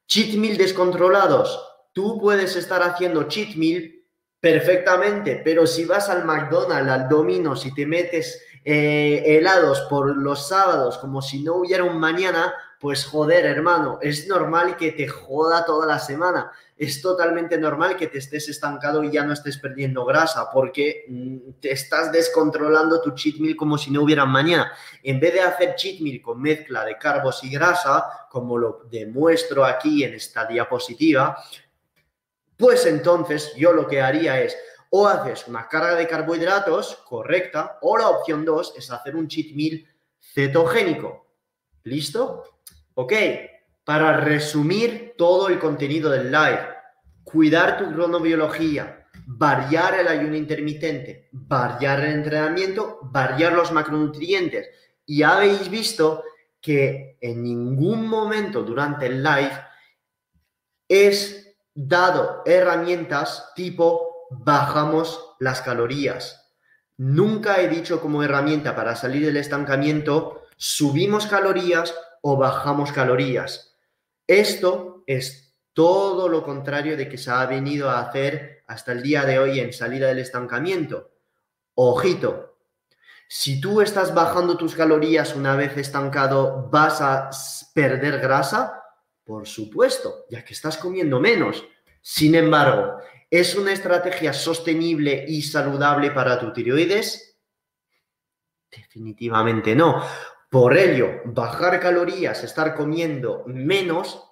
Speaker 1: Cheat meal descontrolados. Tú puedes estar haciendo cheat meal perfectamente, pero si vas al McDonald's, al Domino's y te metes eh, helados por los sábados como si no hubiera un mañana, pues joder, hermano, es normal que te joda toda la semana. Es totalmente normal que te estés estancado y ya no estés perdiendo grasa porque mm, te estás descontrolando tu cheat meal como si no hubiera mañana. En vez de hacer cheat meal con mezcla de carbos y grasa, como lo demuestro aquí en esta diapositiva, Pues entonces yo lo que haría es o haces una carga de carbohidratos correcta o la opción 2 es hacer un cheat meal cetogénico. ¿Listo? Ok, para resumir todo el contenido del live, cuidar tu cronobiología, variar el ayuno intermitente, variar el entrenamiento, variar los macronutrientes. Y habéis visto que en ningún momento durante el live es dado herramientas tipo bajamos las calorías. Nunca he dicho como herramienta para salir del estancamiento subimos calorías o bajamos calorías. Esto es todo lo contrario de que se ha venido a hacer hasta el día de hoy en salida del estancamiento. Ojito, si tú estás bajando tus calorías una vez estancado, ¿vas a perder grasa? Por supuesto, ya que estás comiendo menos. Sin embargo, ¿es una estrategia sostenible y saludable para tu tiroides? Definitivamente no. Por ello, bajar calorías, estar comiendo menos,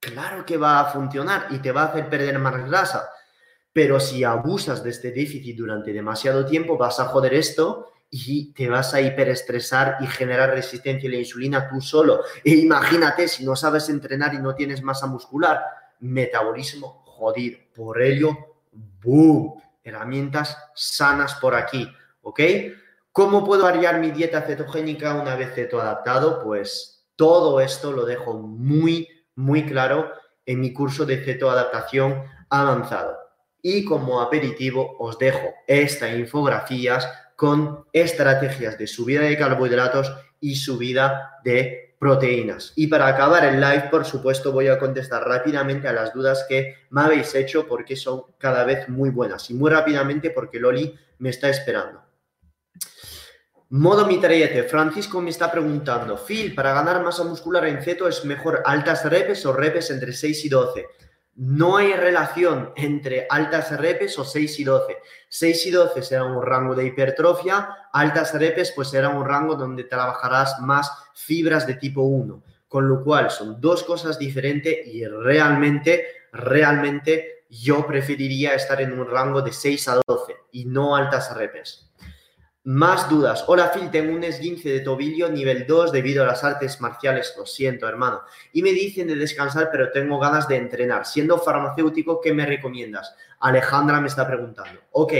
Speaker 1: claro que va a funcionar y te va a hacer perder más grasa. Pero si abusas de este déficit durante demasiado tiempo, vas a joder esto y te vas a hiperestresar y generar resistencia a la insulina tú solo. E imagínate si no sabes entrenar y no tienes masa muscular, metabolismo jodido. Por ello, boom, herramientas sanas por aquí, ¿ok? ¿Cómo puedo variar mi dieta cetogénica una vez cetoadaptado? Pues todo esto lo dejo muy, muy claro en mi curso de cetoadaptación avanzado. Y como aperitivo os dejo estas infografías con estrategias de subida de carbohidratos y subida de proteínas. Y para acabar el live, por supuesto, voy a contestar rápidamente a las dudas que me habéis hecho porque son cada vez muy buenas y muy rápidamente porque Loli me está esperando. Modo mitrallete. Francisco me está preguntando, Phil, para ganar masa muscular en ceto es mejor altas repes o repes entre 6 y 12. No hay relación entre altas repes o 6 y 12. 6 y 12 será un rango de hipertrofia, altas repes pues será un rango donde trabajarás más fibras de tipo 1. Con lo cual son dos cosas diferentes y realmente, realmente yo preferiría estar en un rango de 6 a 12 y no altas repes. Más dudas. Hola Phil, tengo un esguince de tobillo nivel 2 debido a las artes marciales. Lo siento, hermano. Y me dicen de descansar, pero tengo ganas de entrenar. Siendo farmacéutico, ¿qué me recomiendas? Alejandra me está preguntando. Ok,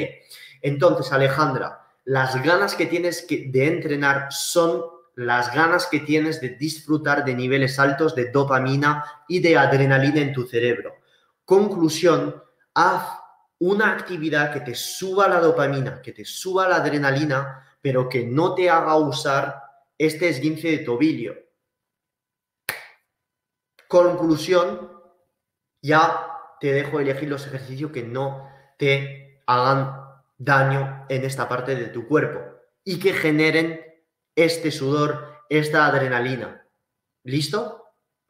Speaker 1: entonces Alejandra, las ganas que tienes de entrenar son las ganas que tienes de disfrutar de niveles altos de dopamina y de adrenalina en tu cerebro. Conclusión, haz una actividad que te suba la dopamina, que te suba la adrenalina, pero que no te haga usar este esguince de tobillo. Conclusión, ya te dejo elegir los ejercicios que no te hagan daño en esta parte de tu cuerpo y que generen este sudor, esta adrenalina. ¿Listo?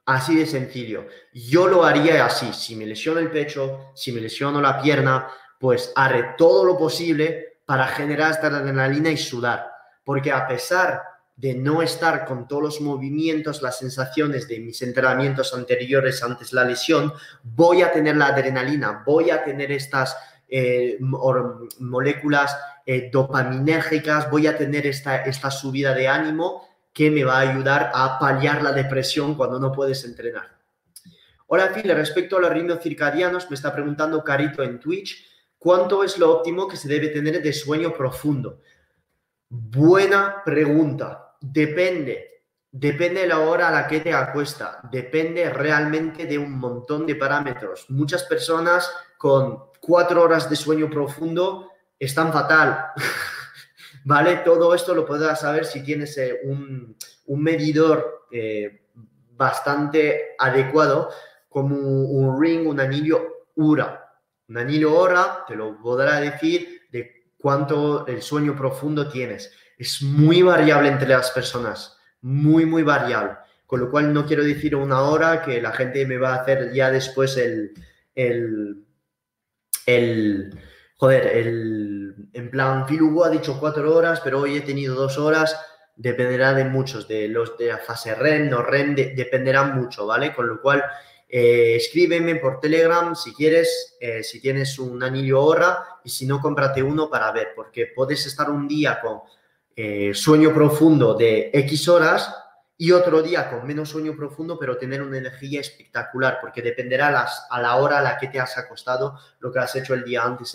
Speaker 1: Así de sencillo. Yo lo haría así. Si me lesiono el pecho, si me lesiono la pierna, pues haré todo lo posible para generar esta adrenalina y sudar. Porque a pesar de no estar con todos los movimientos, las sensaciones de mis entrenamientos anteriores antes la lesión, voy a tener la adrenalina, voy a tener estas eh, moléculas eh, dopaminérgicas, voy a tener esta, esta subida de ánimo que me va a ayudar a paliar la depresión cuando no puedes entrenar. Hola Phil, respecto a los ritmos circadianos, me está preguntando Carito en Twitch, ¿cuánto es lo óptimo que se debe tener de sueño profundo? Buena pregunta. Depende. Depende de la hora a la que te acuesta. Depende realmente de un montón de parámetros. Muchas personas con cuatro horas de sueño profundo están fatal. ¿vale? Todo esto lo podrás saber si tienes eh, un, medidor eh, bastante adecuado, como un, ring, un anillo URA. Un anillo URA te lo podrá decir de cuánto el sueño profundo tienes. Es muy variable entre las personas, muy, muy variable. Con lo cual no quiero decir una hora que la gente me va a hacer ya después el, el, el joder, el, en plan, Phil ha dicho cuatro horas, pero hoy he tenido dos horas, dependerá de muchos, de los de la fase REM, no REM, dependerá mucho, ¿vale? Con lo cual, Eh, escríbeme por Telegram si quieres, eh, si tienes un anillo hora y si no, cómprate uno para ver, porque puedes estar un día con eh, sueño profundo de X horas y otro día con menos sueño profundo, pero tener una energía espectacular, porque dependerá las, a la hora a la que te has acostado, lo que has hecho el día antes,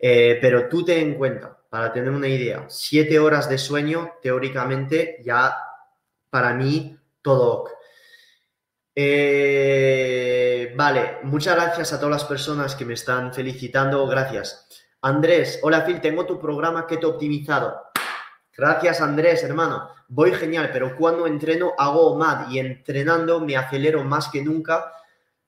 Speaker 1: etc. pero tú ten en cuenta, para tener una idea, siete horas de sueño, teóricamente, ya para mí todo eh, vale, muchas gracias a todas las personas que me están felicitando. Gracias. Andrés, hola Phil, tengo tu programa que te he optimizado. Gracias Andrés, hermano. Voy genial, pero cuando entreno hago MAD y entrenando me acelero más que nunca.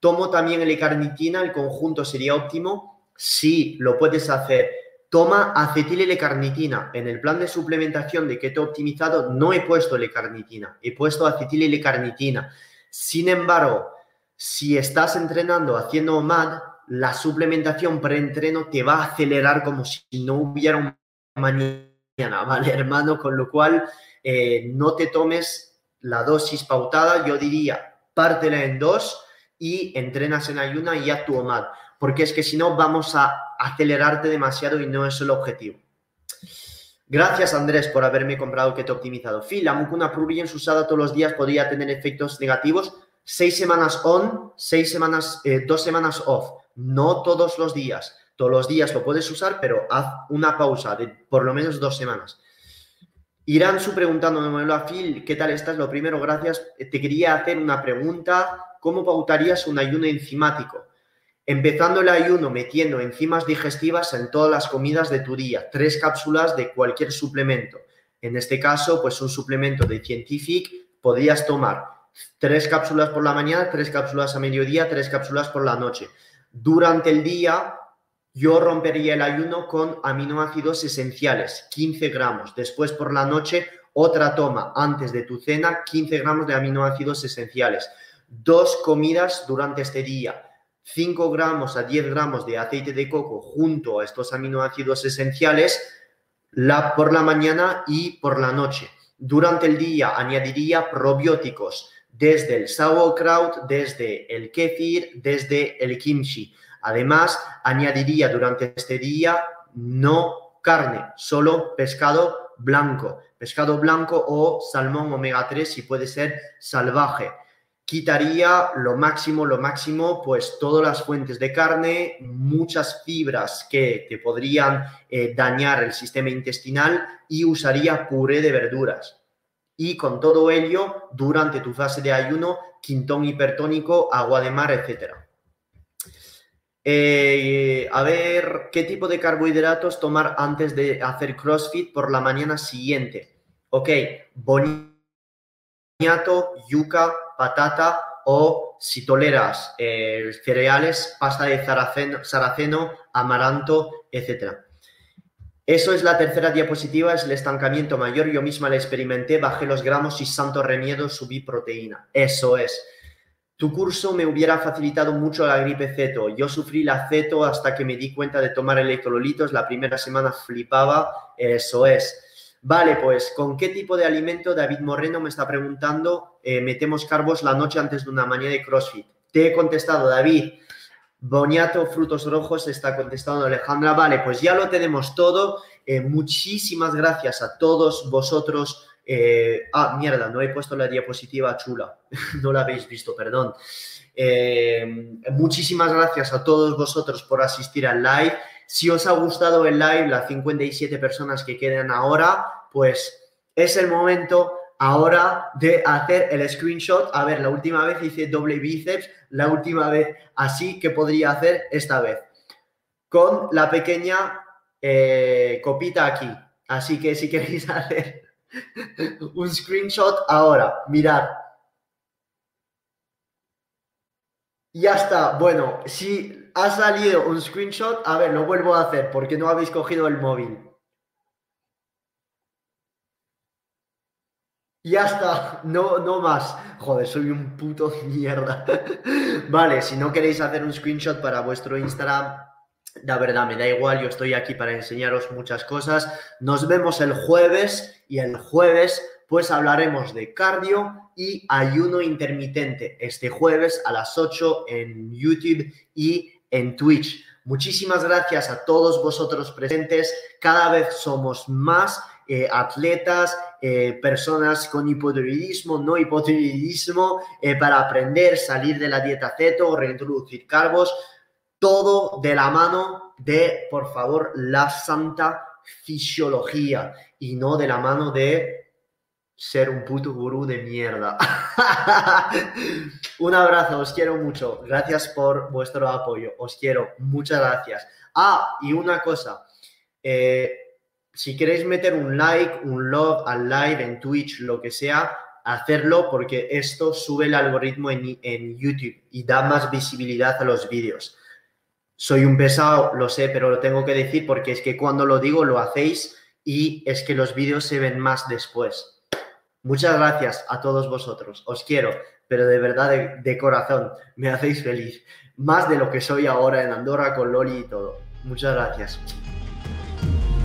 Speaker 1: ¿Tomo también el carnitina? ¿El conjunto sería óptimo? Sí, lo puedes hacer. Toma acetil L-carnitina. En el plan de suplementación de keto optimizado no he puesto L-carnitina, he puesto acetil L-carnitina. Sin embargo, si estás entrenando haciendo MAD, la suplementación preentreno te va a acelerar como si no hubiera un mañana, ¿vale, hermano? Con lo cual, eh, no te tomes la dosis pautada, yo diría, pártela en dos y entrenas en ayuna y haz tu MAD, porque es que si no vamos a acelerarte demasiado y no es el objetivo. Gracias, Andrés, por haberme comprado Keto Optimizado. Phil, la mucuna prurient usada todos los días podría tener efectos negativos. Seis semanas on, seis semanas, eh, dos semanas off. No todos los días. Todos los días lo puedes usar, pero haz una pausa de por lo menos dos semanas. Irán su preguntándome, a Phil, ¿qué tal estás? Lo primero, gracias. Te quería hacer una pregunta. ¿Cómo pautarías un ayuno enzimático? Empezando el ayuno metiendo enzimas digestivas en todas las comidas de tu día, tres cápsulas de cualquier suplemento. En este caso, pues un suplemento de Scientific podrías tomar tres cápsulas por la mañana, tres cápsulas a mediodía, tres cápsulas por la noche. Durante el día, yo rompería el ayuno con aminoácidos esenciales, 15 gramos. Después por la noche, otra toma antes de tu cena, 15 gramos de aminoácidos esenciales. Dos comidas durante este día 5 gramos a 10 gramos de aceite de coco junto a estos aminoácidos esenciales por la mañana y por la noche. Durante el día añadiría probióticos desde el sauerkraut, desde el kefir, desde el kimchi. Además, añadiría durante este día no carne, solo pescado blanco, pescado blanco o salmón omega 3 si puede ser salvaje quitaría lo máximo, lo máximo, pues todas las fuentes de carne, muchas fibras que te podrían eh, dañar el sistema intestinal y usaría puré de verduras. Y con todo ello, durante tu fase de ayuno, quintón hipertónico, agua de mar, etc. Eh, a ver, ¿qué tipo de carbohidratos tomar antes de hacer CrossFit por la mañana siguiente? Ok, yuca, patata o si toleras eh, cereales, pasta de saraceno, saraceno, amaranto, etc. Eso es la tercera diapositiva, es el estancamiento mayor. Yo misma la experimenté, bajé los gramos y santo remiedo subí proteína. Eso es. Tu curso me hubiera facilitado mucho la gripe ceto. Yo sufrí la ceto hasta que me di cuenta de tomar electrolitos. La primera semana flipaba. Eso es. Vale, pues, ¿con qué tipo de alimento David Moreno me está preguntando? Eh, metemos carbos la noche antes de una mañana de CrossFit. Te he contestado, David. Boniato, frutos rojos, está contestando Alejandra. Vale, pues ya lo tenemos todo. Eh, muchísimas gracias a todos vosotros. Eh, ah, mierda, no he puesto la diapositiva chula. no la habéis visto, perdón. muchísimas gracias a todos vosotros por asistir al live. Si os ha gustado el live, las 57 personas que quedan ahora, pues es el momento ahora de hacer el screenshot. A ver, la última vez hice doble bíceps, la última vez así que podría hacer esta vez. Con la pequeña eh, copita aquí. Así que si queréis hacer un screenshot ahora, mirad. Ya está. Bueno, si ha salido un screenshot. A ver, lo vuelvo a hacer porque no habéis cogido el móvil. Ya está, no, no más. Joder, soy un puto mierda. vale, si no queréis hacer un screenshot para vuestro Instagram, la verdad, me da igual, yo estoy aquí para enseñaros muchas cosas. Nos vemos el jueves y el jueves pues hablaremos de cardio y ayuno intermitente este jueves a las 8 en YouTube y en Twitch. Muchísimas gracias a todos vosotros presentes. Cada vez somos más eh, atletas, eh, personas con hipotiroidismo, no hipotiroidismo, eh, para aprender, salir de la dieta ceto, reintroducir carbos, todo de la mano de, por favor, la santa fisiología y no de la mano de ser un puto gurú de mierda. un abrazo, os quiero mucho. Gracias por vuestro apoyo. Os quiero. Muchas gracias. Ah, y una cosa. Eh, si queréis meter un like, un love al live en Twitch, lo que sea, hacerlo porque esto sube el algoritmo en, en YouTube y da más visibilidad a los vídeos. Soy un pesado, lo sé, pero lo tengo que decir porque es que cuando lo digo lo hacéis y es que los vídeos se ven más después. Muchas gracias a todos vosotros. Os quiero, pero de verdad de, corazón. Me hacéis feliz. Más de lo que soy ahora en Andorra con Loli y todo. Muchas gracias.